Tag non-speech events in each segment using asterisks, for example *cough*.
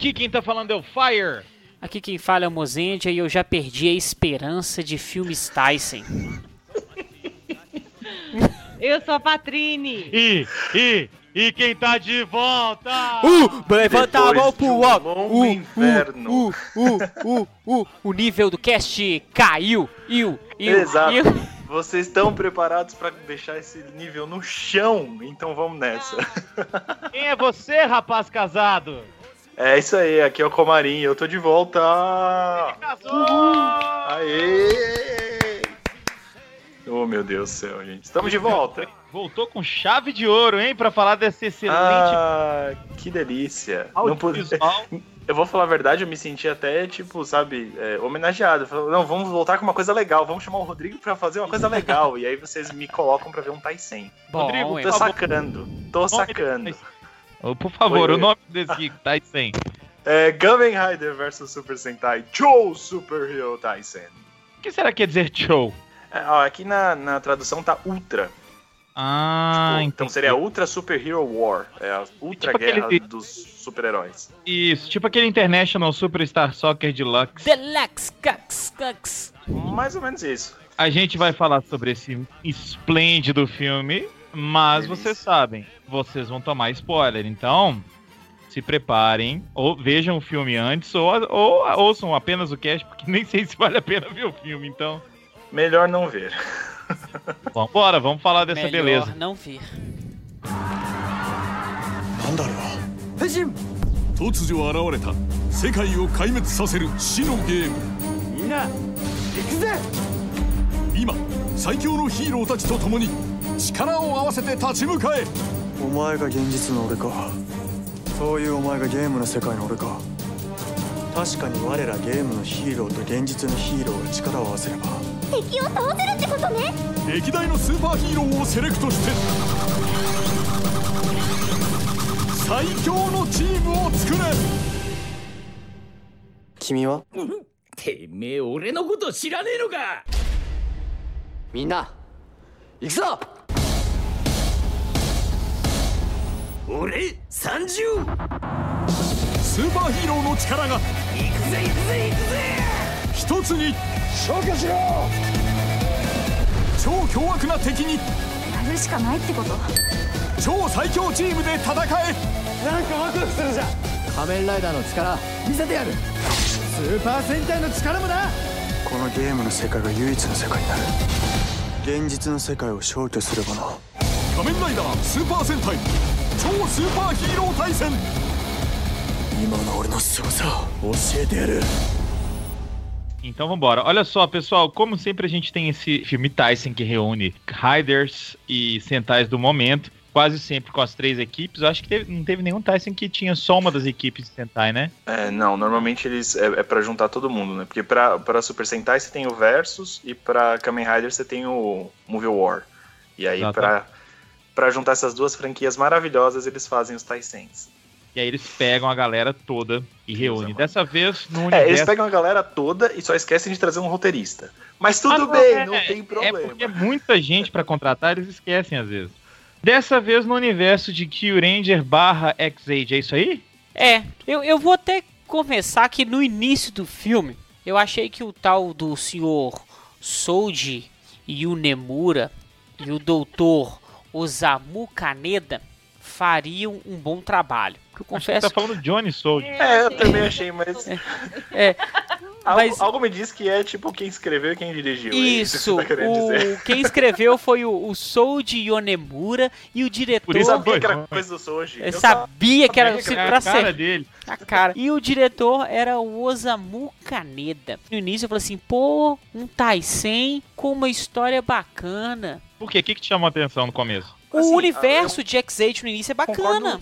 aqui quem tá falando é o Fire. Aqui quem fala é o Mozendia e eu já perdi a esperança de filmes Tyson. Eu sou a Patrine. E, e, e quem tá de volta? Uh, levanta a Depois mão de pro um alto. longo Uh, inverno. Uh, uh, uh, uh, o nível do cast caiu. Iu, iu, Exato. iu. Vocês estão preparados pra deixar esse nível no chão? Então vamos nessa. *laughs* Quem é você, rapaz casado? É isso aí, aqui é o Comarim, eu tô de volta. Casou! Aê! Oh meu Deus do céu, gente. Estamos de volta. Voltou com chave de ouro, hein, pra falar desse excelente Ah, que delícia. Não pude-. *laughs* Eu vou falar a verdade, eu me senti até, tipo, sabe, é, homenageado. Falei, Não, vamos voltar com uma coisa legal, vamos chamar o Rodrigo pra fazer uma coisa legal. e aí vocês me colocam pra ver um Tyson. Bom, Rodrigo? Tô favor. sacando, tô sacando. Por favor, Oi, o nome desse Tyson. É Kamen Rider vs Super Sentai Joe Super Hero Tyson. O que será que quer dizer show? É, ó, aqui na, na tradução tá Ultra. Ah, Tipo, então seria Ultra Super Hero War. É a Ultra Tipo Guerra aquele- dos super-heróis. Isso, tipo aquele International Superstar Soccer Deluxe. Deluxe, Cux, Cux. Mais ou menos isso. A gente vai falar sobre esse esplêndido filme, mas Delícia. vocês sabem, vocês vão tomar spoiler, então se preparem, ou vejam o filme antes, ou, ou ouçam apenas o cast, porque nem sei se vale a pena ver o filme, então Melhor não ver. *laughs* vambora, vamos falar dessa Melhor beleza. não ver. なんだあれは突如現れた世界を壊滅させる死のゲームみんな行くぜ今最強のヒーローたちと共に 力を合わせて立ち向かえ。お前が現実の俺か。そういうお前がゲームの世界の俺か。確かに我らゲームのヒーローと現実のヒーローが力を合わせれば。敵を倒せるってことね。歴代のスーパーヒーローをセレクトして。最強のチームを作れ。君は？てめえ俺のこと知らねえのか。みんな行くぞ俺30スーパーヒーローの力が。行くぜ行くぜ行くぜ一つに。消去しろ。超凶悪な敵に。やるしかないってこと？超最強チームで戦え。なんかワクワクするじゃん。仮面ライダーの力。見せてやる。スーパー戦隊の力もな。このゲームの世界が唯一の世界になる。現実の世界を消去すればな 仮面ライダースーパー戦隊超スーパーヒーロー対戦今の俺の凄さ教えてやる Então vambora. Olha só, pessoal, como sempre a gente tem esse filme Tyson que reúne Riders e Sentais do momento, quase sempre com as três equipes. Eu acho que teve- não teve nenhum Tyson que tinha só uma das equipes de Sentai, né? É, não, normalmente eles é, é para juntar todo mundo, né? Porque pra, pra Super Sentai você tem o Versus e pra Kamen Rider você tem o Movie War. E aí Exato. pra, pra juntar essas duas franquias maravilhosas eles fazem os Taisens. E aí eles pegam a galera toda e reúnem. Dessa vez no É, universo. eles pegam a galera toda e só esquecem de trazer um roteirista. Mas tudo Ah, não, bem, é- não tem É problema. porque é muita gente pra contratar, eles esquecem às vezes. Dessa vez no universo de Kyuranger barra X-Age, é isso aí? É, eu, eu vou até confessar que no início do filme, eu achei que o tal do senhor Soji Yunemura e o doutor Osamu Kaneda fariam um bom trabalho. Que eu que confesso tá falando Johnny Soul. É, eu também achei, mas. É, algo, mas- algo me diz que é tipo quem escreveu e quem dirigiu. é isso, Isso, que você tá o, quem escreveu foi o, o Soji Yonemura e o diretor. Por isso Eu sabia que era coisa do Soji. eu Eu sabia que era sabia que se- É pra a cara ser dele. a cara. E o diretor era o Osamu Kaneda. No início eu falei assim, pô, um Taisen com uma história bacana. Por quê? O que, que te chamou a atenção no começo? O Assim, universo de X8 no início é bacana.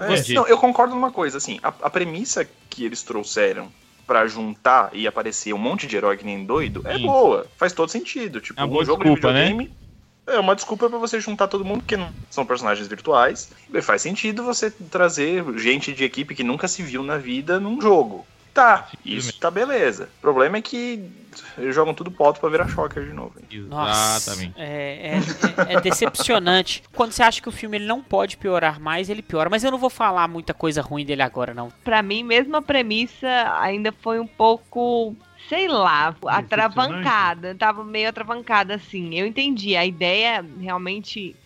É, não, eu concordo numa coisa, assim, a, a premissa que eles trouxeram pra juntar e aparecer um monte de herói que nem doido é Sim. boa, faz todo sentido. Tipo, É um jogo desculpa, de né? videogame é uma desculpa pra você juntar todo mundo, porque não são personagens virtuais. E faz sentido você trazer gente de equipe que nunca se viu na vida num jogo. Tá, isso tá beleza. O problema é que eles jogam tudo pro alto pra virar Shocker de novo. hein? Nossa, Exatamente. é, é, é- decepcionante. *laughs* Quando você acha que o filme ele não pode piorar mais, ele piora. Mas eu não vou falar muita coisa ruim dele agora, não. Pra mim, mesmo a premissa ainda foi um pouco, sei lá, atravancada. Tava meio atravancada, assim. Eu entendi, a ideia realmente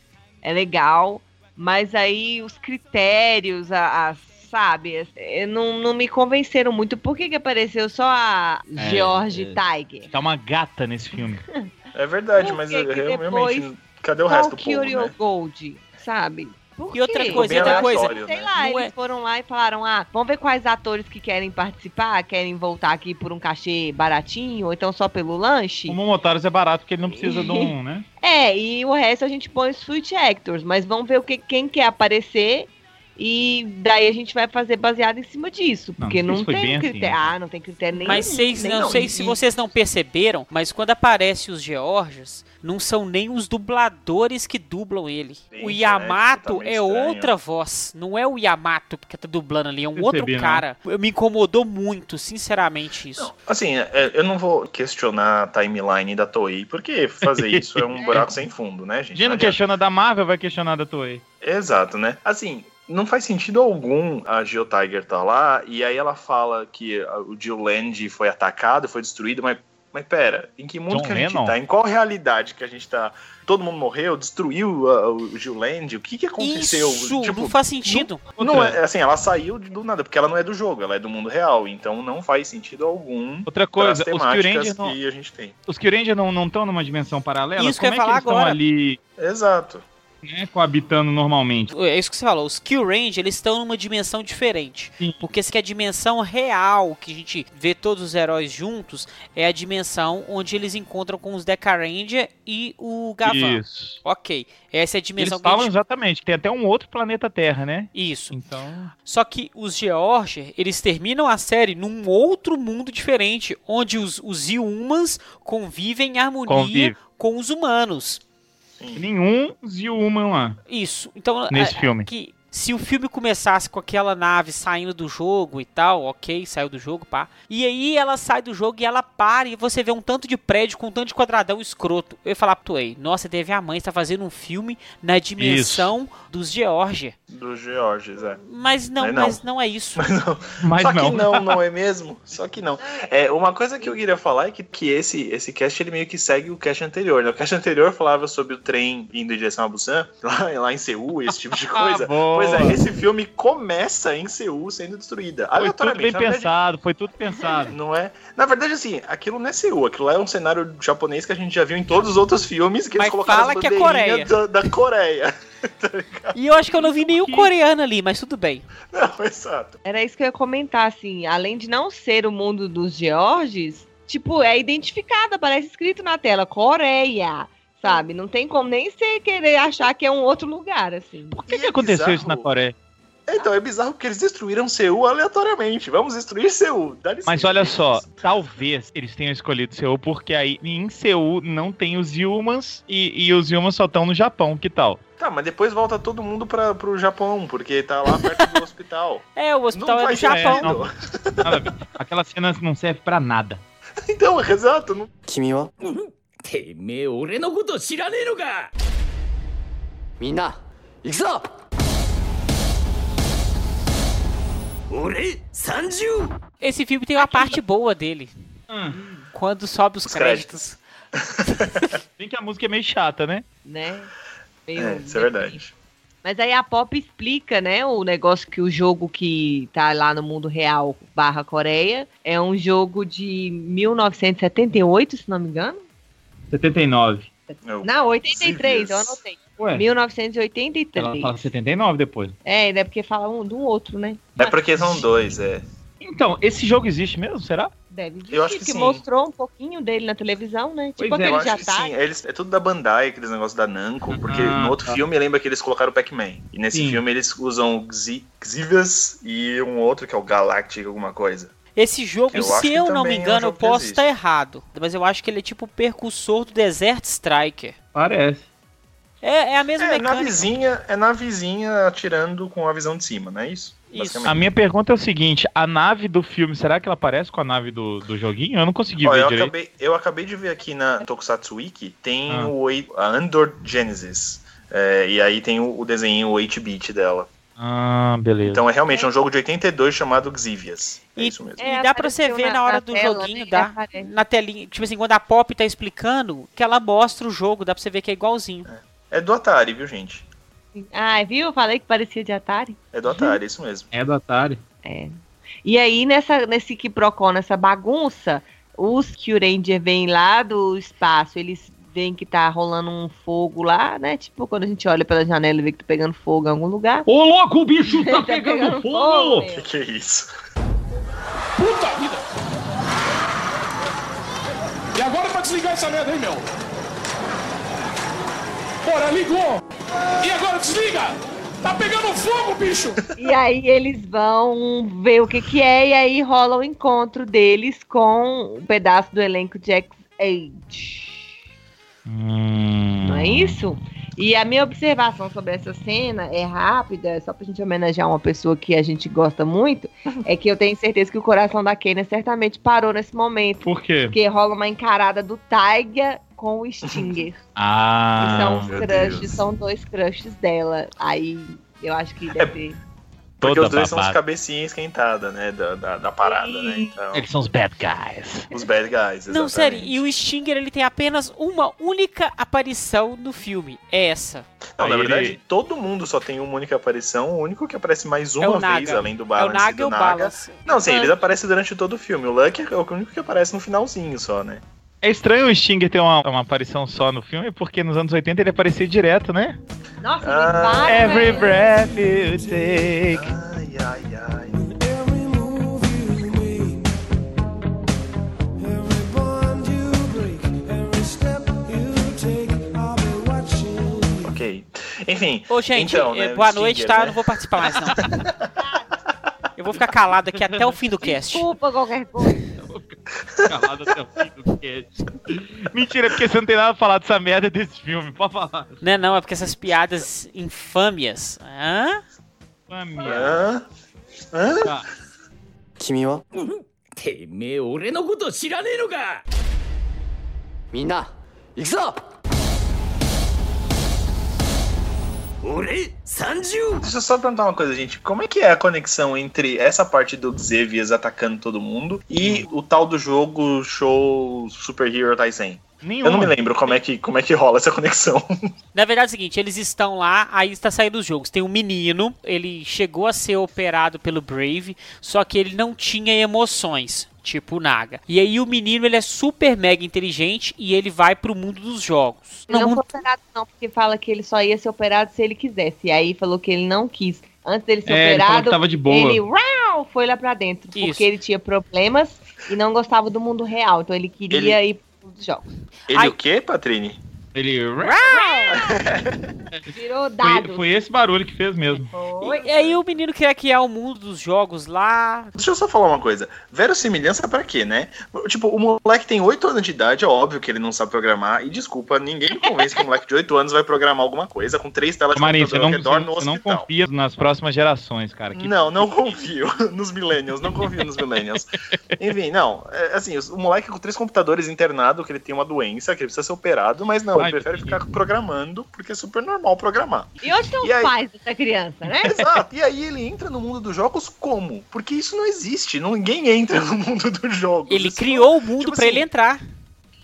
é legal, mas aí os critérios, a, a- sabe, eh, não, não me convenceram muito. Por que que apareceu só a É, George é. Tiger? Tá uma gata nesse filme. *laughs* É verdade, mas que eu, que realmente, cadê o resto do povo, né? Gold, sabe? Por E outra coisa, outra coisa. aleatório, Sei né? lá, Não eles é- foram lá e falaram: ah, vamos ver quais atores que querem participar, querem voltar aqui por um cachê baratinho, ou então só pelo lanche. O Momotaros é barato porque ele não precisa de um, *laughs* né? É, e o resto a gente põe os Switch Actors, mas vamos ver o que, quem quer aparecer. E daí a gente vai fazer baseado em cima disso. Não, Porque não não, tem bem assim, critério. né? ah, não tem critério nenhum. Mas vocês nem não, não. sei E- se vocês não perceberam, mas quando aparece os Georges, não são nem os dubladores que dublam ele. Sim, o é, Yamato é, estranho. outra voz, não é o Yamato que tá dublando ali, é um Percebi, outro né? cara. Eu me incomodou muito, sinceramente isso. Não, assim, é, eu não vou questionar a timeline da Toei, porque fazer *laughs* isso é um buraco sem fundo, né, A gente? gente não questiona da Marvel, vai questionar da Toei. Exato, né? Assim, não faz sentido algum a Geo Tiger tá lá e aí ela fala que o Geoland foi atacado, foi destruído, mas, mas pera, em que mundo John que a gente Lennon? tá? Em qual realidade que a gente tá? Todo mundo morreu, destruiu a- o Geoland? O que que aconteceu? Isso, Tipo, não faz sentido. não Outra- é, assim, ela saiu de- do nada, porque ela não é do jogo, ela é do mundo real, então não faz sentido algum Outra coisa, os Kyuranger não, que a gente tem. os Kyuranger não não estão numa dimensão paralela? Isso que eu Como é que falar eles estão agora. ali Exato. Né, coabitando normalmente? É isso que você falou. Os Kill Range, eles estão numa dimensão diferente. Sim. Porque essa que é a dimensão real, que a gente vê todos os heróis juntos, é a dimensão onde eles encontram com os Deca Ranger e o Gavan. Isso. Ok. Essa é a Eles dimensão a falam gente... exatamente, tem até um outro planeta Terra, né? Isso. Então, Só que os George, eles terminam a série num outro mundo diferente, onde os, os Humans convivem em harmonia Convive. com os humanos. Nenhum Zilman lá Isso. Então, nesse é- filme. que se o filme começasse com aquela nave saindo do jogo e tal, ok, saiu do jogo, pá. E aí ela sai do jogo e ela para e você vê um tanto de prédio com um tanto de quadradão escroto. Eu ia falar pro Toei, nossa, teve a mãe, está fazendo um filme na dimensão dos Georgia. Dos Georges, é. Mas não, É, não. mas não é isso. Mas não. Mas Só não. que não, não é mesmo? Só que não. É, uma coisa que eu queria falar é que, que esse, esse cast ele meio que segue o cast anterior. Né? O cast anterior falava sobre o trem indo em direção a Busan, *laughs* lá, lá em Seul, esse tipo de *laughs* coisa. Ah, boa. Pois é, esse filme começa em Seul sendo destruída. Foi tudo bem verdade, pensado, foi tudo pensado. Não é? Na verdade, assim, aquilo não é Seul, aquilo é um cenário japonês que a gente já viu em todos os outros filmes que Mas eles colocaram fala que é Coreia. Da, da Coreia. *laughs* E eu acho que eu não vi nenhum coreano ali, mas tudo bem. Não, *laughs* exato. Era isso que eu ia comentar, assim. Além de não ser o mundo dos Georges, tipo, é identificado, aparece escrito na tela, Coreia. Sabe? Não tem como nem você querer achar que é um outro lugar, assim. Por que, que é aconteceu bizarro. isso na Coreia? Então, é bizarro porque eles destruíram Seul aleatoriamente. Vamos destruir Seul. Mas olha só, talvez eles tenham escolhido Seul porque aí em Seul não tem os Humans e, e os Humans só estão no Japão, que tal? Tá, mas depois volta todo mundo pra, pro Japão, porque tá lá perto do hospital. *laughs* É, o hospital é do Japão. a ver. Aquela cena não serve pra nada. Então, exato. Não... てめえ俺のこと知らねえのかみんな行くぞ俺30 Esse filme tem uma parte boa dele. Hum. Quando sobe os, Os créditos. *laughs* Bem que a música é meio chata, né? Né? Meio É, isso é verdade. Mas aí a Pop explica, né, o negócio que o jogo que tá lá no mundo real barra Coreia é um jogo de 1978, se não me engano. 79. Eu- Não, 83, eu anotei. Ué, 1983. ela fala 79 depois. É, ainda é porque fala um do outro, né? É porque são dois, é. Então, esse jogo existe mesmo, será? Deve existir, Eu acho que sim. mostrou um pouquinho dele na televisão, né? Pois Tipo é, Eu aquele acho que já sim. Eles, é tudo da Bandai, aqueles negócios da Namco, porque Ah, no outro tá. filme lembra que eles colocaram o Pac-Man. E nesse Sim. filme eles usam o Xi- Xivas e um outro que é o Galactic, alguma coisa. Esse jogo, Eu se eu não me também é um engano, eu posso estar errado. Mas eu acho que ele é tipo o percussor do Desert Striker. Parece. É, é a mesma É mecânica. navezinha, é navezinha atirando com a visão de cima, não é isso? Isso. A minha pergunta é o seguinte: a nave do filme, será que ela parece com a nave do, do joguinho? Eu não consegui Ó, ver eu, direito. acabei, eu acabei de ver aqui na Tokusatsu Wiki, tem Ah. o a Andor Genesis. É, e aí tem o, o desenho 8-bit dela. Ah, beleza. Então é realmente um jogo de 82 chamado Xivias. É E- isso mesmo. E dá pra você ver na hora do tela, joguinho, né? dá. Aparece. Na telinha, tipo assim, quando a Pop tá explicando, que ela mostra o jogo, dá pra você ver que é igualzinho. É do Atari, viu, gente? Ah, viu? Eu falei que parecia de Atari. É do Atari, é isso mesmo. É do Atari. É. E aí, nessa, nesse Kiprocon, nessa bagunça, os Kyuranger vêm lá do espaço, eles veem que tá rolando um fogo lá, né? Tipo, quando a gente olha pela janela e vê que tá pegando fogo em algum lugar. Ô, louco, o bicho *laughs* Tá pegando fogo, Que meu. que é isso? Puta vida! E agora pra desligar essa merda aí, meu? Bora, ligou! E agora desliga! Tá pegando fogo, bicho! E aí eles vão ver o que que é, e aí rola o encontro deles com um pedaço do elenco de X-Age. Hum. Não é isso? E a minha observação sobre essa cena é rápida, só pra gente homenagear uma pessoa que a gente gosta muito, *laughs* é que eu tenho certeza que o coração da Kena certamente parou nesse momento. Por quê? Porque rola uma encarada do Taiga com o Stinger. *laughs* que Ah. são os crushes, Deus. são dois crushes dela. Aí eu acho que deve ter. Porque os dois são os babada. cabecinhas esquentadas, né? Da, da, da parada, né? Então, Eles são os bad guys. os bad guys. Não, exatamente. sério, e o Stinger ele tem apenas uma única aparição no filme. É essa. Não, na Aí verdade, ele- todo mundo só tem uma única aparição. O único que aparece mais É uma Naga. vez, além do é o Balance Naga e e do o Naga. Balance. Não, sim, Ah. eles aparecem durante todo o filme. O Lucky é o único que aparece no finalzinho só, né? É estranho o Stinger ter uma, uma aparição só no filme, porque nos anos 80 ele aparecia direto, né? Nossa, Ah, ele para, Every né? breath you take. Ai, ai, ai. Ok. Enfim. Ô, gente, então, eh, né, boa o noite, Stinger, tá? né? Eu não vou participar mais, não. *laughs* Eu vou ficar calado aqui até o fim do cast. Desculpa qualquer coisa. Calado até o fim do cast. Mentira, é porque você não tem nada a falar dessa merda desse filme, pode falar. Não é não, é porque essas piadas infâmias. Hã? Infâmia. Hã? Hã? Tá. Kimi wa? Teme, ore no koto shirane no ka? Minna, iku Deixa eu só perguntar uma coisa, gente. Como é que é a conexão entre essa parte do Xavier atacando todo mundo e o tal do jogo show Super Hero Tyson? Nenhuma. Eu não me lembro como é que, como é que rola essa conexão. *laughs* Na verdade é o seguinte, eles estão lá, aí está saindo os jogos. Tem um menino, ele chegou a ser operado pelo Brave, só que ele não tinha emoções, tipo o Naga. E aí o menino, ele é super mega inteligente e ele vai pro mundo dos jogos. Ele não mundo- foi operado, não, porque fala que ele só ia ser operado se ele quisesse. E aí falou que ele não quis. Antes dele ser É, ele operado, que tava de boa. ele rau, foi lá pra dentro. Isso. Porque ele tinha problemas e não gostava do mundo real. Então ele queria ir pro mundo dos jogos. Ele Ai. o quê, Patrini? Ele. *laughs* Virou Foi, dado. foi esse barulho que fez mesmo. Foi. E aí o menino quer criar o mundo dos jogos lá. Deixa eu só falar uma coisa. Verossimilhança pra quê, né? Tipo, o moleque tem 8 anos de idade, é óbvio que ele não sabe programar. E desculpa, ninguém me convence que um moleque de 8 anos vai programar alguma coisa com três telas de Marinho, você computador não, ao redor no você não hospital. confia nas próximas gerações, cara. Que Não, não confio *laughs* nos millennials, não confio nos millennials. Enfim, não, é, assim, o moleque com três computadores internado, que ele tem uma doença, que ele precisa ser operado, mas não, Ai, ele prefere ficar programando, porque é super normal programar. E onde estão os aí? pais dessa criança, né? Exato, e aí ele entra no mundo dos jogos como? Porque isso não existe, ninguém entra no mundo dos jogos. Ele Isso criou o mundo tipo pra assim, ele entrar.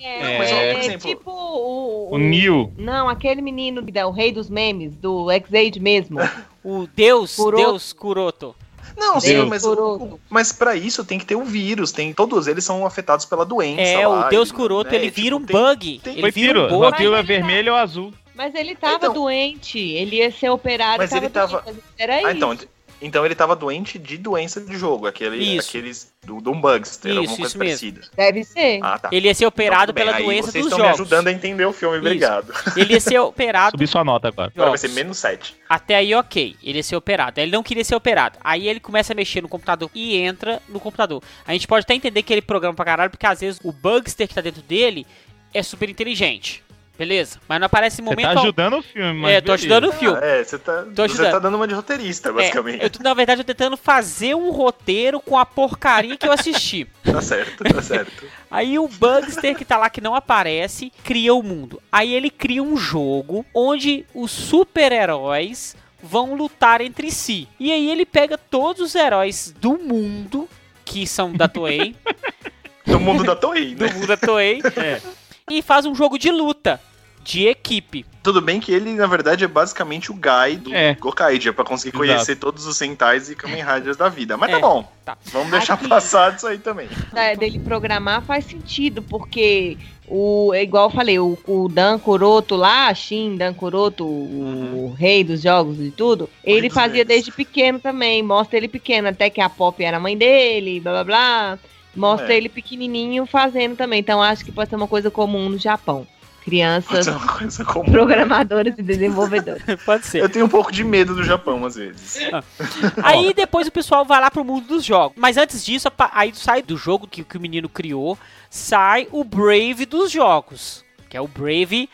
É, mas, é por exemplo, tipo o, O Neil. Não, aquele menino, que dá o rei dos memes, do X-Age mesmo. O Deus, Kuroto. Deus Kuroto. Não, sim, Deus. mas, Kuroto. o- mas para isso tem que ter o vírus, tem todos eles são afetados pela doença. É, lá, o Deus Kuroto, né, ele tipo, vira um tem- bug. tem- Ele Foi vira um Uma bug. pílula Mas ele tá- vermelha ou azul. Mas ele tava Então- doente, ele ia ser operado Mas e tava ele tava- doente, mas era Ah, isso. então, então ele tava doente de doença de jogo, aquele, Isso. aqueles do, do Bugster, Isso, alguma coisa isso mesmo. parecida. Deve ser. Ah, tá. Ele ia ser operado Então, bem, pela aí doença vocês dos estão jogos. me ajudando a entender o filme, obrigado. Ele ia ser operado Subi sua nota agora. Agora vai ser menos 7. Até aí, ok. Ele ia ser operado. Aí Ele não queria ser operado. Aí ele começa a mexer no computador e entra no computador. A gente pode até entender que ele programa pra caralho, porque às vezes o Bugster que tá dentro dele é super inteligente. Beleza. Mas não aparece em Você momento tá algum. ajudando o filme, mas. É, tô beleza. ajudando o filme. Ah, é, você tá, Tô você ajudando. tá dando uma de roteirista, basicamente. É, eu tô, na verdade, eu tô tentando fazer um roteiro com a porcaria que eu assisti. *laughs* Tá certo, tá certo. Aí o Bugster, que tá lá que não aparece, cria o mundo. Aí ele cria um jogo onde os super-heróis vão lutar entre si. E aí ele pega todos os heróis do mundo, que são da Toei, *laughs* Do mundo da Toei, né? do mundo da Toei, É. e faz um jogo de luta, de equipe. Tudo bem que ele, na verdade, é basicamente o Guy do É. Gokaidia, pra conseguir Exato. conhecer todos os Sentais e Kamen Riders da vida. Mas É, tá bom. tá. Vamos deixar Aqui. passar disso aí também. da- dele programar faz sentido, porque o, é igual eu falei, o, o Dan Coroto lá, Shin Dan Coroto, o, rei dos jogos e tudo, ele fazia nerds. desde pequeno também, mostra ele pequeno, até que a Pop era a mãe dele, blá blá blá. Mostra É. ele pequenininho fazendo também, então acho que pode ser uma coisa comum no Japão. Crianças, ser uma coisa comum. programadores e desenvolvedores. *laughs* Pode ser. Eu tenho um pouco de medo do Japão, às vezes. Aí depois o pessoal vai lá pro mundo dos jogos. Mas antes disso, aí sai do jogo que, que o menino criou, sai o Brave dos jogos. Que é o Brave.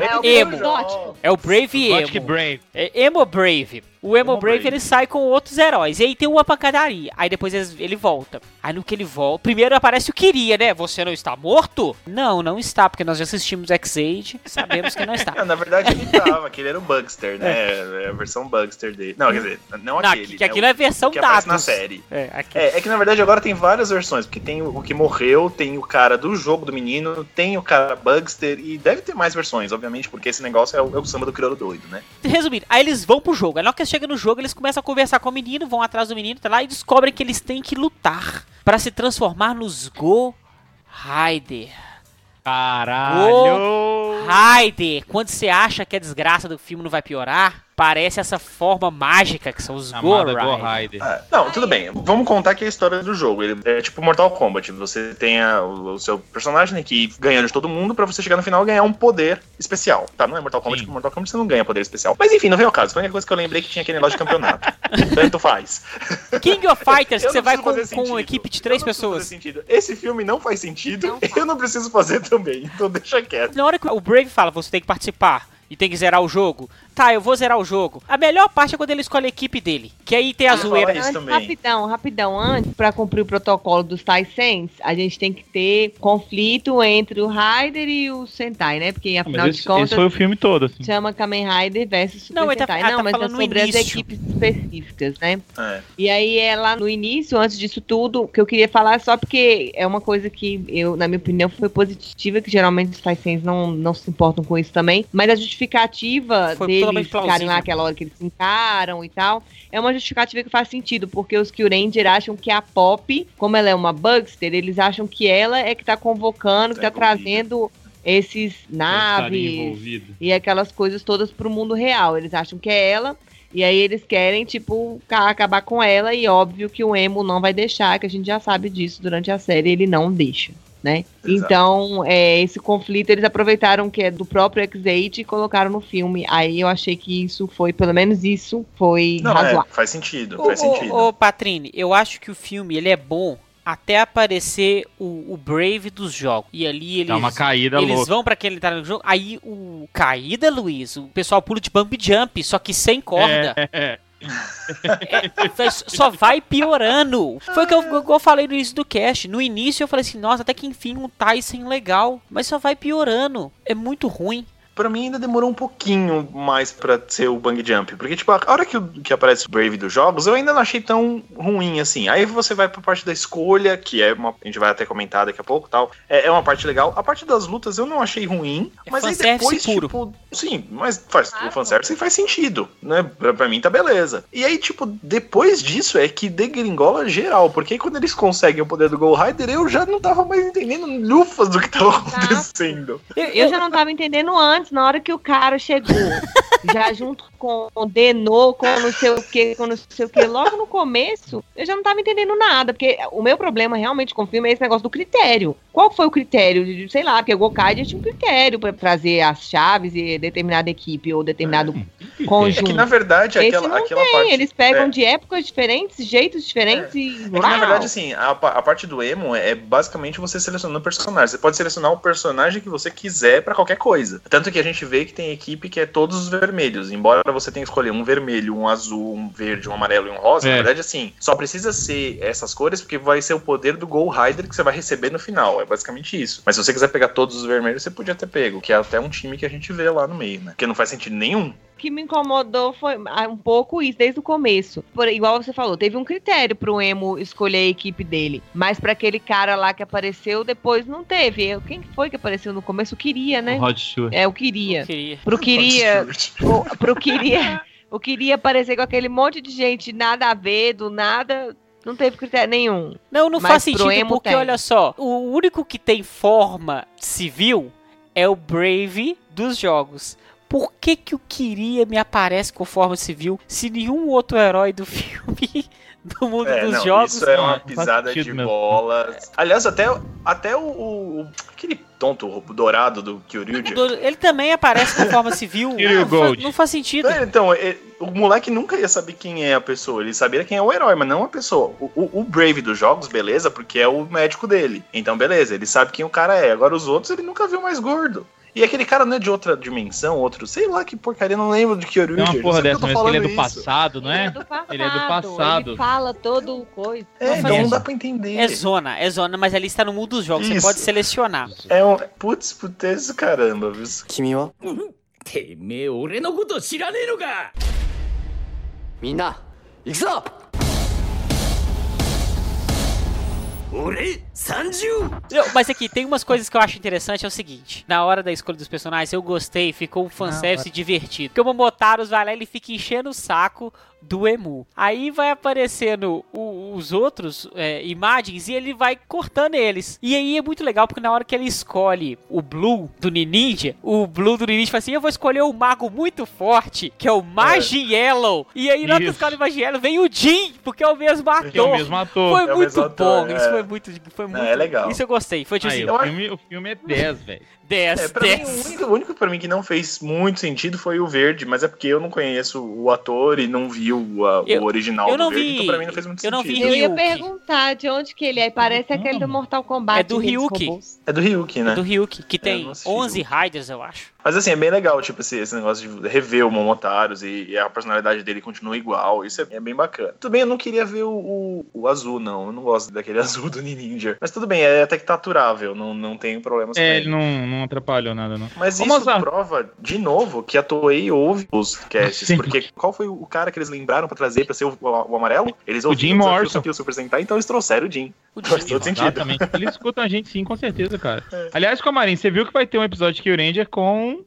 É o Emo. exótico. É o Brave Emo. Brave. É Emo Brave. O Emo, Emo Brave, Brave. ele sai com outros heróis. E aí tem uma pancadaria. Aí depois ele volta. Aí no que ele volta. Primeiro aparece o Queria, né? Você não está morto? Não, não está, porque nós já assistimos X-Age. Sabemos que não está. *laughs* É, na verdade, ele tava, que ele era o Bugster, né? É a versão Bugster dele. Não, quer dizer, não Não, aquele. que, né? aquilo é versão o que aparece dados. na série. É. É, é que na verdade agora tem várias versões, porque tem o que morreu, tem o cara do jogo do menino, tem o cara Bugster e deve ter mais versões, obviamente, porque esse negócio é o, é o samba do crioulo doido, né? Resumindo, aí eles vão pro jogo. Aí na hora que eles chegam no jogo, eles começam a conversar com o menino, vão atrás do menino, tá lá, e descobrem que eles têm que lutar pra se transformar nos Go Rider. Caralho! Rider, quando você acha que a desgraça do filme não vai piorar, parece essa forma mágica que são os Go Rider. Ah, não, tudo bem. Vamos contar aqui a história do jogo. Ele é tipo Mortal Kombat. Você tem a- o, o seu personagem que ganha de todo mundo pra você chegar no final e ganhar um poder especial. Tá, não é Mortal Kombat, Sim. porque Mortal Kombat você não ganha poder especial. Mas enfim, não vem ao caso. Foi a única coisa que eu lembrei que tinha aquele negócio de campeonato. *laughs* Tanto faz. King of *laughs* Fighters, que você vai com, com uma equipe de Eu três não preciso fazer pessoas. sentido. Esse filme não faz sentido. Não faz. *laughs* eu não preciso fazer também. Então deixa quieto. Na hora que o Brave fala, você tem que participar e tem que zerar o jogo. Tá, eu vou zerar o jogo. A melhor parte é quando ele escolhe a equipe dele. Que aí tem a falar zoeira. Antes, também. rapidão, rapidão. Antes, pra cumprir o protocolo dos Taisens, a gente tem que ter conflito entre o Rider e o Sentai, né? Porque afinal Mas de esse, contas esse foi o filme todo, assim. chama Kamen Rider versus Super Não, ele tá- Sentai. ah, não, tá mas é sobre as equipes específicas, né? É. E aí é lá no início, antes disso tudo, que eu queria falar só porque é uma coisa que eu, na minha opinião, foi positiva, que geralmente os Taisens não, não se importam com isso também. Mas a justificativa Foi deles totalmente ficarem lá aquela hora que eles se encaram e tal, é uma justificativa que faz sentido, porque os Kyuranger acham que a Pop, como ela é uma Bugster, eles acham que ela é que tá convocando, que Tá tá trazendo esses naves e aquelas coisas todas pro mundo real. Eles acham que é ela. E aí eles querem, tipo, ca- acabar com ela. E óbvio que o Emo não vai deixar, que a gente já sabe disso durante a série, ele não deixa, né? Exato. Então, é, esse conflito eles aproveitaram que é do próprio X8 e colocaram no filme. Aí eu achei que isso foi, pelo menos isso, foi Não, razoável. é, faz sentido, Ô, faz ô, sentido. ô, Patrine, eu acho que o filme ele é bom até aparecer o, o Brave dos jogos. E ali eles. Dá uma caída Eles louca. vão pra aquele tá no jogo. Aí o caída, Luiz, o pessoal pula de bump jump, só que sem corda. É, é. É, só vai piorando. Foi o que eu, eu falei no início do cast. No início eu falei assim, nossa, até que enfim um Tyson legal. Mas só vai piorando. É muito ruim. Pra mim ainda demorou um pouquinho mais pra ser o Bang Jump. Porque, tipo, a hora que, que aparece o Brave dos jogos, eu ainda não achei tão ruim assim. Aí você vai pra parte da escolha, que é uma. A gente vai até comentar daqui a pouco tal. É, é uma parte legal. A parte das lutas eu não achei ruim. É mas aí depois, puro. tipo. Sim, mas faz, Ah, o fanservice faz sentido, né? Pra, pra mim tá beleza. E aí, tipo, depois disso é que degringola geral. Porque aí quando eles conseguem o poder do Gol Rider, eu já não tava mais entendendo lufas do que tava acontecendo. Eu, Eu já não tava entendendo antes, na hora que o cara chegou, já *laughs* junto com o Denô, com não sei o que, com não sei o que, logo no começo, eu já não tava entendendo nada, porque o meu problema realmente com o filme é esse negócio do critério. Qual foi o critério? Sei lá, porque o Gokaiger tinha um critério para trazer as chaves e determinada equipe ou determinado É *laughs* conjunto. que na verdade Esse aquela, não aquela tem, parte. eles pegam é. de épocas diferentes, jeitos diferentes e. É que, na verdade, assim, a, a parte do emo é basicamente você selecionando o personagem. Você pode selecionar o personagem que você quiser pra qualquer coisa. Tanto que a gente vê que tem equipe que é todos os vermelhos. Embora você tenha que escolher um vermelho, um azul, um verde, um amarelo e um rosa, É. na verdade, assim, só precisa ser essas cores porque vai ser o poder do Gol Rider que você vai receber no final. É basicamente isso. Mas se você quiser pegar todos os vermelhos, você podia ter pego, que é até um time que a gente vê lá no meio, né? Porque não faz sentido nenhum. O que me incomodou foi ah, um pouco isso, desde o começo. Por, igual você falou, teve um critério pro Emo escolher a equipe dele. Mas pra aquele cara lá que apareceu, depois não teve. Eu- Quem foi que apareceu no começo? Eu queria, né? O Rod Stewart. É, eu queria. Queria. Pro queria. o- pro queria. Eu queria aparecer com aquele monte de gente, nada a ver, do nada. Não teve critério nenhum. Não, não Mas faz sentido, emo porque tem. olha só, o único que tem forma civil é o Brave dos jogos. Por que que o Queria me aparece com forma civil se nenhum outro herói do *laughs* filme do mundo É, dos não, jogos isso é uma faz pisada de mesmo. bola. Aliás, até, até o, o- aquele tonto o dourado do Kyoryuji. Do- Ele também aparece com forma civil. *laughs* Fa- Gold. não faz sentido. É, Então, é, o moleque nunca ia saber quem é a pessoa, ele sabia quem é o herói, mas não a pessoa. O, o- o Brave dos jogos, beleza, porque é o médico dele. Então, beleza, ele sabe quem o cara é. Agora os outros ele nunca viu mais gordo. E aquele cara não é de outra dimensão, outro. Sei lá que porcaria, não lembro de que origem. É uma porra dessa, mas ele é do isso. passado, não é? Ele é do passado. Ele é do passado. Ele fala todo o coisa. É, então não é dá pra entender. É zona, é zona, mas ali está no mundo dos jogos, isso. você pode selecionar. É um. Putz, putz, caramba, viu? Kimi wa? Teme, ore no koto? Mina, Eu- mas aqui, tem umas coisas que eu acho interessante, é o seguinte. Na hora da escolha dos personagens, eu gostei, ficou um fanservice divertido. Porque o Momotaros vai lá e ele fica enchendo o saco do Emu. Aí vai aparecendo o- os outros é, imagens e ele vai cortando eles. E aí é muito legal, porque na hora que ele escolhe o Blue do Ninja, o Blue do Ninja fala assim, eu vou escolher um mago muito forte, que é o Magi Yellow. E aí na hora que escolhe o Magi Yellow, vem o Jin, porque é o mesmo ator. É o mesmo ator. Foi É o muito ator, bom, é. isso foi muito, foi Não, muito. é legal. Isso eu gostei. Foi tipo Aí, assim, o, filme, o filme é 10, velho. 10, É, pra mim, o 10. único, o único pra mim que não fez muito sentido foi o verde, mas é porque eu não conheço o ator e não vi o, a- Eu- o original eu não do verde, vi- então pra mim não fez muito eu não sentido. vi Eu ia perguntar de onde que ele é. Parece aquele do Mortal Kombat. É do Ryuki. É do Ryuki, né? Do Ryuki, que tem não assisti 11 Ryuki. Riders, eu acho. Mas assim, é bem legal, tipo, esse, esse negócio de rever o Momotaros e, e a personalidade dele continua igual. Isso é, é bem bacana. Tudo bem, eu não queria ver o, o, o azul, não. Eu não gosto daquele *laughs* azul do Ninja. Mas tudo bem, é até que tá aturável, não, não tenho problemas com É, ele. não, não atrapalhou nada, não. Mas Ô, isso Mozart. prova, de novo, que a Toei ouve os casts. Sim. Porque qual foi o cara que eles lembraram pra trazer pra ser o, o- o amarelo? Eles O ouviram Jim o desafio Morrison. Tokyo Super Sentai, então eles trouxeram o Jim. O Faz Jin. todo sentido. Exatamente. Eles escutam a gente sim, com certeza, cara. É. Aliás, Comarim, você viu que vai ter um episódio de Kill Ranger